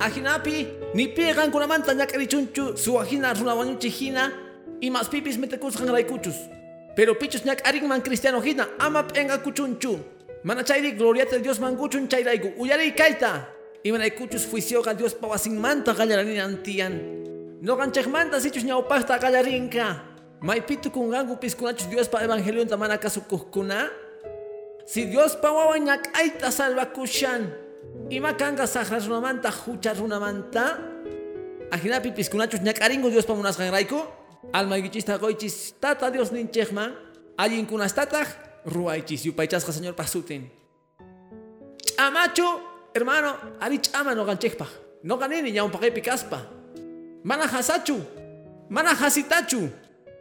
Ajinapi ni pie gankunamanta ñakarichunchu su ajina runawañuchi hina y más pipis metekusgan raikuchus. Pero pichus ñak aringman cristiano hina ama penga Manachayri gloriate Dios manguchun chayraigu. Uyari kaita. Y manaykuchus fuisioga Dios pawasin manta gallaranina antian. No ganchejmanta sichus ñaupasta gallarinka. Maipitu kungangu piskunachus Dios pa evangelio tamana kasukuhkuna. Si Dios pa wawan ñak'ayta salvakushan. Ima kanga sahras runamanta hucha runamanta. Ajinapi piskunachus ñak'aringu Dios pa munasqanrayku. Almaykichista qoychis tata Dios ninchejman. Allinkunastataj ruaychis yupaychasqa señor pasutin. Ch'amachu hermano ari ch'ama no ganchejpaj. No ganini ñawpaqaypi kaspa. Mana hasachu. Mana hasitachu.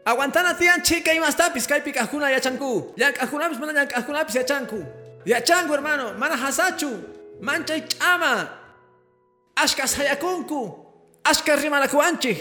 Aguantana tian chica y más tapis, kai pikajuna yachanku. Yankajunapis mana yankajunapis yachanku. Yachanku hermano, mana hasachu. Mancha y chama. Ashka sayakunku. Ashka rimanakuanchi.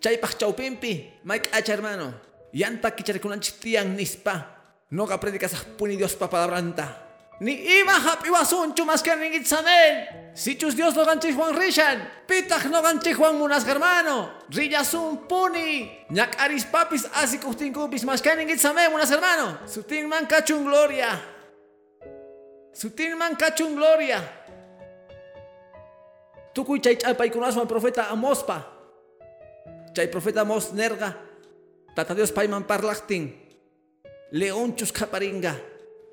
Chaypaj chaupimpi. Mike acha hermano. Yanta kicharikunanchi tian nispa. Noga predicas puni Dios pa palabranta. Ni ima hapiwa sunchu más que ningit samen. Sichus Dios no ganchi Juan Rishan. Pitach no ganchi Juan Munas hermano. Rillasun puni. Ñak aris papis así kupis más que ningit samen munas hermano. Sutin man cachun gloria. Sutin man cachun gloria. tukuy chay ch'apaykunaswan profeta Amospa chay profeta Amos nerga tata Dios payman parlaqtin leonchus kaparinga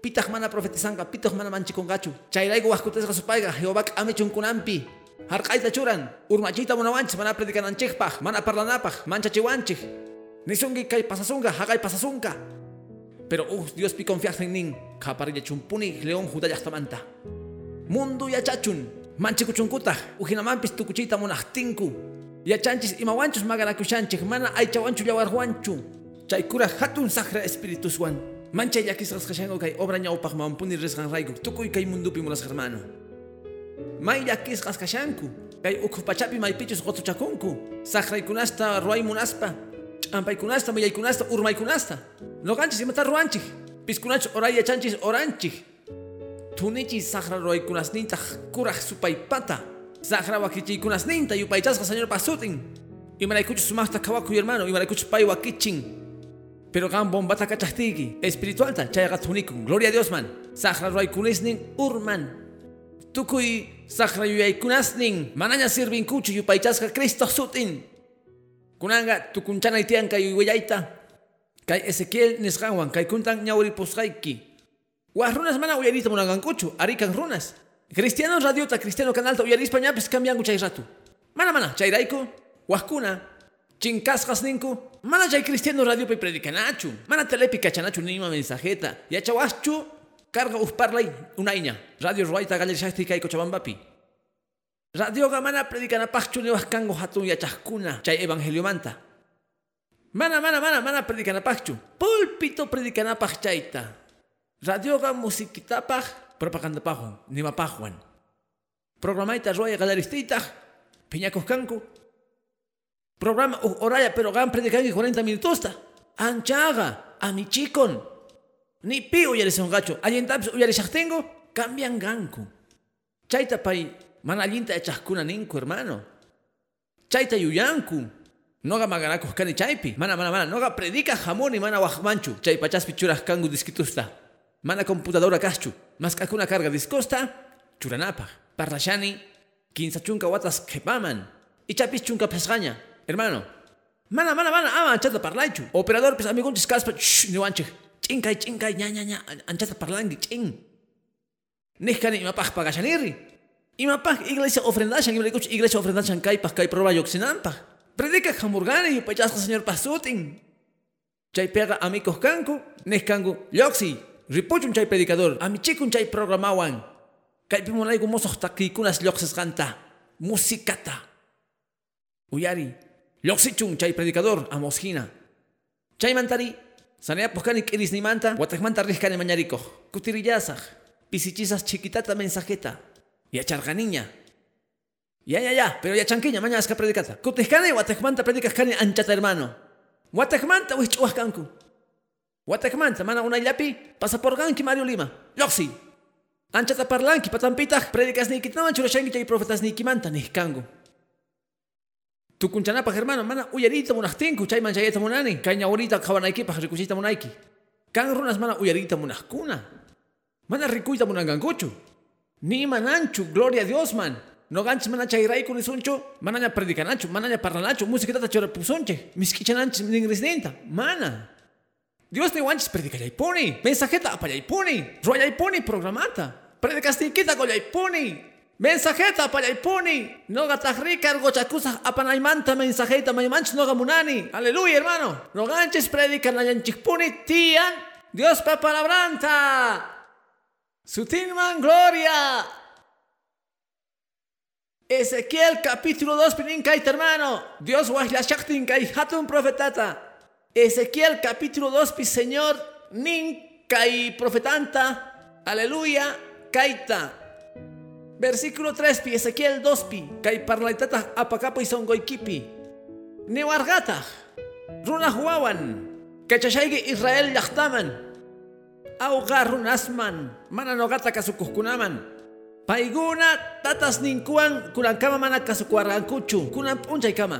pitaq mana profetizanqa pitaq mana manchikunqachu chayrayku wajkutisqa supayqa Jehová k'amichunkunanpi harq'ayta churan urmachiyta munawanchik mana predikananchikpaq mana parlanapaq manchachiwanchik nisunki kay pasasunqa haqay pasasunqa pero uh, Dios pi confianza en nin. Kaparilla chumpuni león juda llaqtamanta mundo yachachun manchikuchunkutaj ujinamampis tukuchiyta munaqtinku yachanchis imawanchus maganakushanchik mana aychawanchu llawarwanchu chaykura hatun saqra espirituswan manchay llakisqas kashanku kay obra ñawpaq mampuni risqanrayku tukuy kay mundupi munasqa hermano may llakisqas kashanku kay ukhu pachapi maypichus qotuchakunku saqraykunasta ruay munaspa. Ch'ampaykunasta millaykunasta urmaykunasta noqanchis imata ruwanchik piskunachus oray yachanchis oranchik. Tunichis saqra ruwaykunasnintaq kuraj supaypata saqra wakichiykunasninta yupaychasqa señor pasutin. Imaraykuchus sumaqta kawakuy hermano. Imaraykuchus pay wakichin pero gan bombata kachaqtiki espiritualta chayqa tunikun gloria a dios man. Saqra ruwaykunisnin urman. Tukuy saqra yuyaykunasnin manaña sirvinkuchu yupaychasqa cristo sutin. Kunanga tukunchanay tiyan kay willayta kay Ezequiel nisqanwan kay kuntan ñawripusqayki waq runas mana uyariyta munanqankuchu arikan runas. Cristianos radiota cristiano canalta uyarispa ñapis cambianku mana mana chayrayku waqkuna chinkasqas ninku mana chay cristiano radiopi predicanachu mana telepi kachanachu nima mensajeta. Yachawaschu carga uj parlay unayña radio ruayta gallerishaqti kay cochabambapi radioqa mana predicanapaqchu niwaq kanku hatun yachaqkuna chay evangelio manta. Mana mana mana mana predicanapaqchu pulpito predicanapaq chayta radioqa musiquitapaq propagandapaqwan nimapaqwan programayta ruaya galaristiytaq piñakuq kanku programa uj oraya pero gan predicanki 40 minutosta anchaqa amichikon ni pi uyarisonqachu allintapis uyarishaqtinku cambian ganku chayta pay mana allinta yachaqkuna ninku hermano. Chayta yuyanku noqa maganakuq kani chaypi mana mana mana noqa predica jamuni mana waqmanchu chay pachaspi churaq kanku diskitusta mana computadora kaschu mask'akuna carga discosta churanapaq parlashani kinsa chunka watas qhipaman ichapis chunka phesqaña hermano. Mana mana mana ama anchata parlaychu operador pis amigunchis kaspa shh niwanchik ch'inkay ch'inkay ña ña ña anchata parlanki ch'in. Nihkani imapaq pagashaniri imapaq iglesia ofrendashan iglesia ofrendashan kaypaq kay programa lluqsinanpaq predica hamurgani yupaychasqa señor pasutin chaypiqa amikuq kanku nihkanku lluqsi ripuchun chay predicador amichikun chay programawan. Kaypi munayku musuq takiykunas lluqsisqanta musikata. Uyari lluqsichun chay predicador amoshina chaymantari saneapuq kani k'irisnimanta watakmanta riq kani mañarikuq kutirillasaq pisichisas chiquitata mensajeta. Yacharqaniña ya ya ya pero yachankiña maña aska predicata. Kutij kani watakmanta predicas kani anchata hermano watakmanta wihch'uwaq kanku watakmanta mana unayllapi pasaporqanki Mario Lima. Lluqsi anchata parlanki patampitaq predicasniykitaman churashanki chay profetasniykimanta nihkanku tukunchanapaq hermano mana uyariyta munaqtinku chayman chayayta munani kay ñawrita qhawanaykipaq rikuchiyta munayki kan runas mana uyariyta munaqkuna mana rikuyta munanqankuchu ni mananchu gloria a Dios man. Noqanchis mana chayrayku nisunchu manaña predicanachu manaña parlanachu musiquitata churapusunchik misk'ichananchis ninrisninta mana. Dios niwanchis predicallaypuni mensajeta apallaypuni ruwallaypuni programata. Predicasniykita qollaypuni mensajeta apallaypuni noqa taqrikar gochakusaq apanaymanta mensajeta maymanchis noqa munani aleluya hermano. Noqanchis predicanallanchikpuni tiyan Dios pa palabranta sutinman gloria. Ezequiel capítulo 2 pinin hermano. Dios wajllashaqtin kay hatun profetata. Ezequiel capítulo 2 pi Señor nin kay profetanta. Aleluya kaita versículo 3 pi Ezequiel 2 pi kay parlaitata apakapo isongoykipi ni wargata runa huawan kachashaygi Israel llaqtaman awqa runasman mana nogata kasukuqkunaman payguna tatas ninkuwan kunankama mana kasukuwarqankuchu kunan p'unchaykama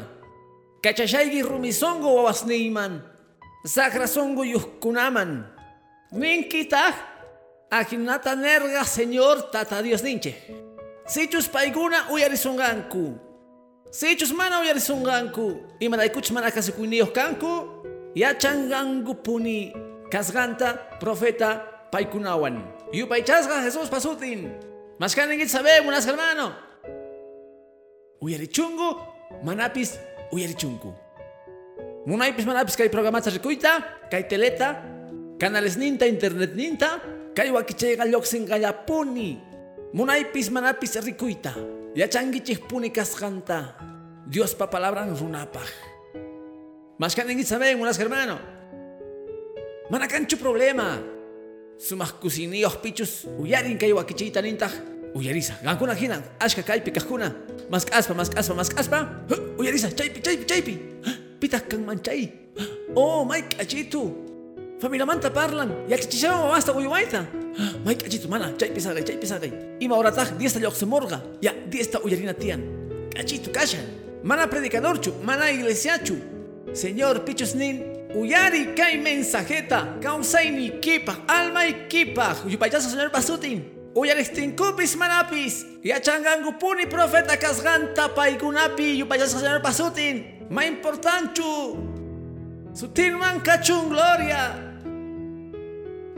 kachashayki rumisongo wawasniyman saqrasongo yuqkunaman ninkitaq akinata nerga señor tata dios ninche Sichus paiguna uyarisunganku. Sichus mana uyarisunganku. Imaraykuchus mana kasikuyniyuq kanku. Yachanganku puni kasganta profeta paikunawan. Yupaychasqa Jesús pasutin. Maskaningit sabemos, hermano. Uyarichungu manapis uyarichunku. Munaypis manapis kay programata rikuyta, kay teleta, canales ninta, internet ninta, kay wakichayqa lluqsin puni. Munaypis manapis rikuyta, yachangichik puni kasqanta. Dios pa palabra runapaj. Maskaningit saben, unas hermano. Manakanchu problema. Sumaq kusiniyuq pichus uyarin kay wakichiyta nintaq uyarisa. Gankuna hina ashka kaypi kaqkuna. Mask'aspa, mask'aspa, mask'aspa. Uyarisa, chaypi, chaypi, chaypi. Pitaq kanman chay. Oh, may k'achitu. Familiamanta parlan. Yaksichishawan wawasta uyumayta. May k'achitu, mana, chaypi sagay, chaypi sagay. Ima horataq diesta lluqsimurqa. Ya, diesta uyarina tiyan. K'achitu kashan. Mana predicadorchu, mana iglesiachu. Señor pichus nin Uyari kay mensajeta, ni kipa, alma y kipa, yupayasa señor pasutin. Uyaristinkupis manapis, yachangangu puni profeta kasganta paikunapi, yupayasa señor pasutin. Ma importanchu, sutinman kachun gloria.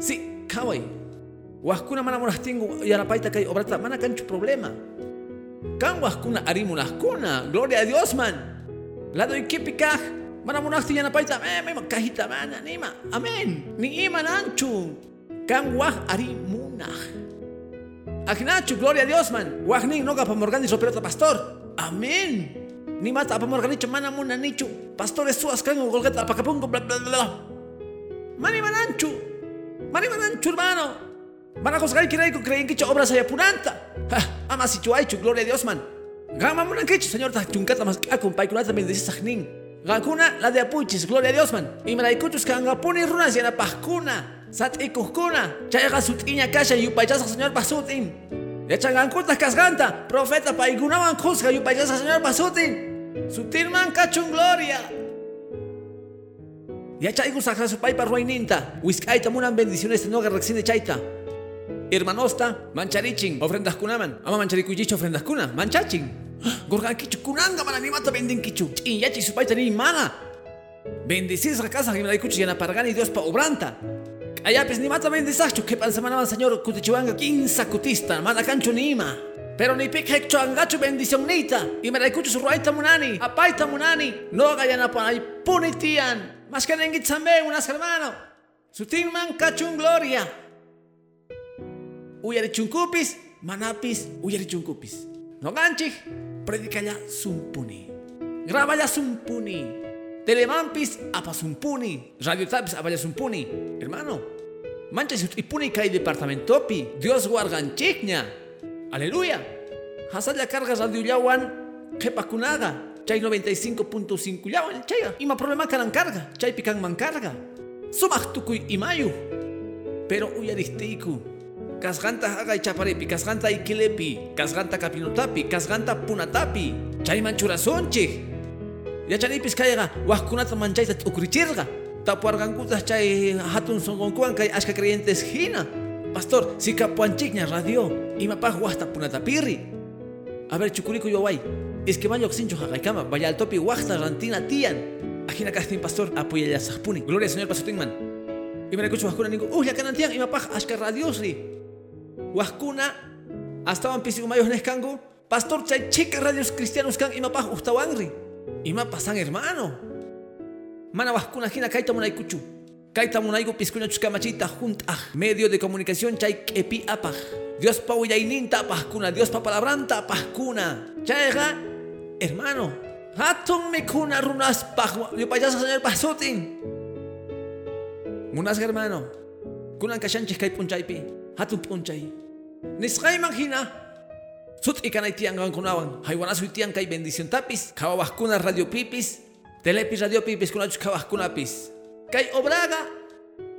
Sí, kawai. Wahkuna mana munastingu yanapaita kay obrata, mana kanchu problema. Kan wahkuna arimunahkuna, gloria a Dios man. Lado ikipikaj, Mana munasti yana paita, eh, memang kahita mana nima. Amen. Ni iman anchu. Kan wah ari munah. Akinachu, gloria a Dios man. Wah ni no pa morgani sopero pastor. Amen. Ni mata apa morgani mana muna nichu. Pastor es suas kan golgata apa kapungo bla bla bla. Mani mananchu. Mani mananchu hermano. Mana kosgai kirai ko creen que obra saya punanta. Ama si chuaichu, gloria a Dios man. Gama munan kichu, señor ta chunkata mas akumpai kunata bendice. Gakuna la de apuchis, gloria a Dios man. Y malaikuchus kangapuni runas yana pajkuna. Sat ikuhkuna. Chayga sutiña kasha yupaychasa señor pasutin. Yachangankutas kasganta. Profeta paigunawan juzga yupaychasa señor pasutin. Sutirman kachun gloria. Yachaygu sakra su paipa ruaininta. Wiskaita munan bendiciones no de chaita. Hermanosta, mancharichin, ofrendas kunaman. Ama mancharikuyicho ofrendas kuna, manchachin. Gorgan kichu kunanga mana mata venden kichu. Inyachi supaita ni mana. Bendecis la casa que me la escucho y y Dios pa obranta. Allá pues ni mata bendizacho que para semana señor kutichuanga quinza cutista, mana cancho nima. Pero ni pic heccho angacho bendición nita. Y me la escucho su ruaita munani, apaita munani. No gayana panay punitian. Más que zambe unas hermano. Sutin man cachun gloria. Uyarichuncupis, manapis, uyarichuncupis. No ganchich predicaya sumpuni. Grabaya sumpuni. Telemampis apa sumpuni. Radio Taps apa sumpuni. Hermano, manchas ipuni kai departamentopi. Dios guarganchikña. Aleluya. Hasaya carga radio yawan kepakunaga. Chay 95.5 yawan chaya. Ima problema kanan carga. Chay pikan man carga. Sumak tukuy imayu. Pero uyaristiku. Kasganta haga chaparepi, kasganta ikilepi, kasganta kapinutapi, kasganta punatapi, chayman churasonchik. Yachanipis kayqa waqkunata manchayta ukrichirqa. Tapuarqankutas chay hatun sonqonkuwan kay ashka creyentes hina. Pastor, si kapuanchikña radio, imapaq waqta punatapirri. A ver, chukuriku yoway, mayo sincho haqaykama, vaya al topi waqta rantina tian. Ajina casting pastor apoya ya sahpuni. Gloria al Señor Pastor Tingman. Y me escucho waqkuna ningu, uh, ya kanantian imapaq ashka radiosri. Huascuna, hasta pisi umayos nescango, pastor chay chica radios cristianos kan imapaj ustawangri. Imapa san hermano. Mana huascuna jina kaita kuchu. Kaita munaigo piscuña chuskamachita junta medio de comunicación chay epi apaj. Dios pa uyaininta kuna Dios pa palabranta pajkuna. Chayga, hermano. Hatun mikuna runas paj, yo payasa señor pasotin. Munas hermano. Kunan kashanchis kai punchaypi. Hatun punchay. Nisqayman hina sut ikanay tiyan kunawan haywanasu tiyan kay bendición tapis kuna radio pipis telepis radio pipis kunachus kunapis kay obraga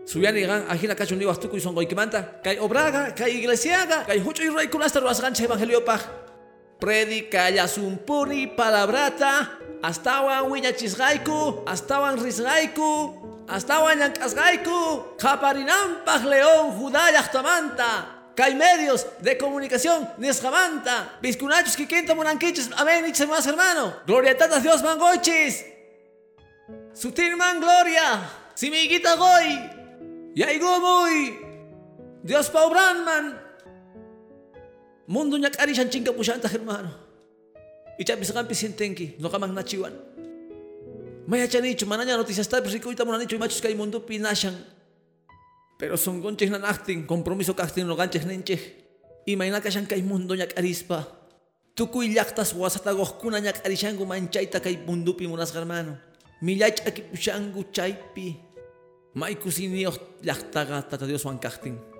suyani gan ajina kachun liwas tukuy sonqoykimanta kay obraga kay iglesiaga kay huch'uy raykunasta ruwasqanchik evangeliopa predica sumpuni palabrata astawan wiñachisqayku astawan risqayku astawan llank'asqayku qaparinampaq león juda llaqtamanta Hay medios de comunicación, nesgamanta, biscunachos que quinta monanquiches, amén, y más hermano. Gloria tatas Dios mangochis. Sutil man gloria, si mi guita goy, y ahí muy. Dios paubran Mundo ñak ari chinga pushanta hermano. Y chapis kampi sintenki, no kamang nachiwan. Maya chanicho, mananya noticias tal, pero si kuita monanicho y machos kay mundo pinashan. Pero son gonches na acting, compromiso casting no ganches nenche. Y maina kashan kay mundo ñak arispa. Tukuy llaktas wasata gohkuna ñak arishangu manchaita kay mundupi munas hermano. Millach akipushangu chaypi. May kusiniyos llaktaga tata Dios wan casting.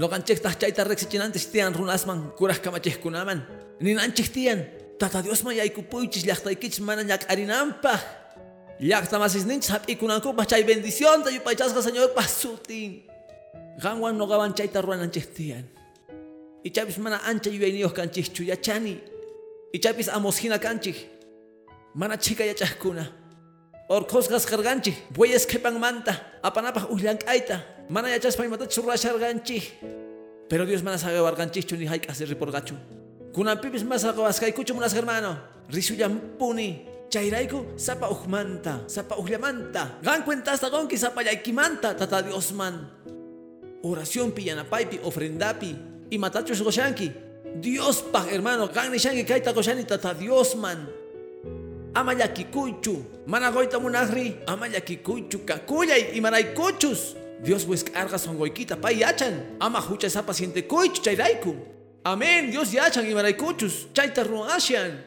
No ganchek tah chayta rexichinantes tian runasman kuras kamacheh kunaman. Ni nanchek tian. Tata Dios man yaykupuychis llaktaykich mana ñak arinampah. Llakta masis ninch hap'ikunankupas chay bendición ta yupaychasqa Señor pasutin. Qanwan noqawan chayta ruwananchik tiyan. Ichapis mana ancha yuyayniyuq kanchikchu yachani. Ichapis amos hina kanchik. Mana chika yachaqkuna. Orqosqas qarqanchik bueyes qhipanmanta apanapaq ullank'ayta. Mana yachaspa imatachus rurasharqanchik. Pero Dios mana sabe warqanchikchu ni hayk'as riporqachu. Kunanpipis masa qawasqaykuchu munas hermano. Risullampuni. Chairaiku sapa uhmanta, sapa uhlamanta. Gan cuentas gonki sapa yaikimanta, tata Dios man. Oración pillanapaipi, ofrendapi, goshanki. Dios pa hermano, gan nishanki kaita goshani tata Dios man. Ama yakikuchu, mana goita munagri, ama yakikuchu, kakuyay y manaykuchus. Dios pues carga son goikita pa yachan, ama hucha esa paciente kuchu chairaiku. Amén, Dios yachan y manaykuchus, chaita ruashan.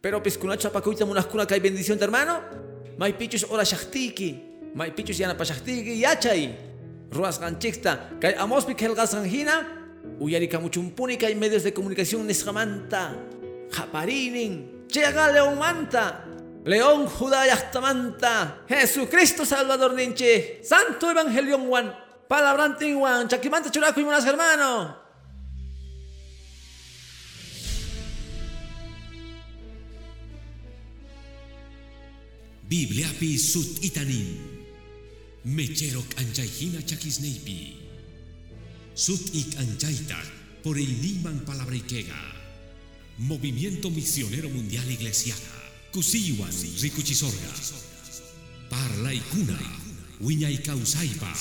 Pero piscunacha pacuita munaskuna kay bendición de hermano. May pichus ora shaktiki. May pichus yana pa shaktiki yachay. Ruas ganchikta. Kay amospi kelgas hina. Uyari kamuchumpuni kay medios de comunicación nesgamanta. Japarinin. Llega León Manta. León Judá Yachtamanta. Jesucristo Salvador Ninche. Santo Evangelio Juan. Palabra antigua. Chakimanta churaco y monas hermano. Bibliapi sut itanin. Mecherok anjaihina chakisneipi. Sut ik anjaita por el niman palabrikega. Movimiento Misionero Mundial Iglesiaja. Kusiwan rikuchisorga. Parlay kuna. Wiñay kausaipa.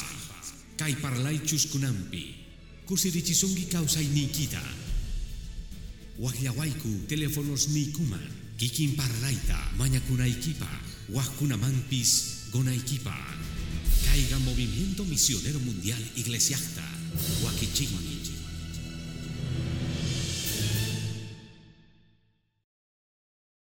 Kay parlay chuskunampi. Kusirichisungi kausay nikita. Wahyawaiku teléfonos nikuman. Kikin parlaita mañakunaikipa. Wahkunamampis gonaikipa. Caiga Movimiento Misionero Mundial Iglesiasta. Wakichin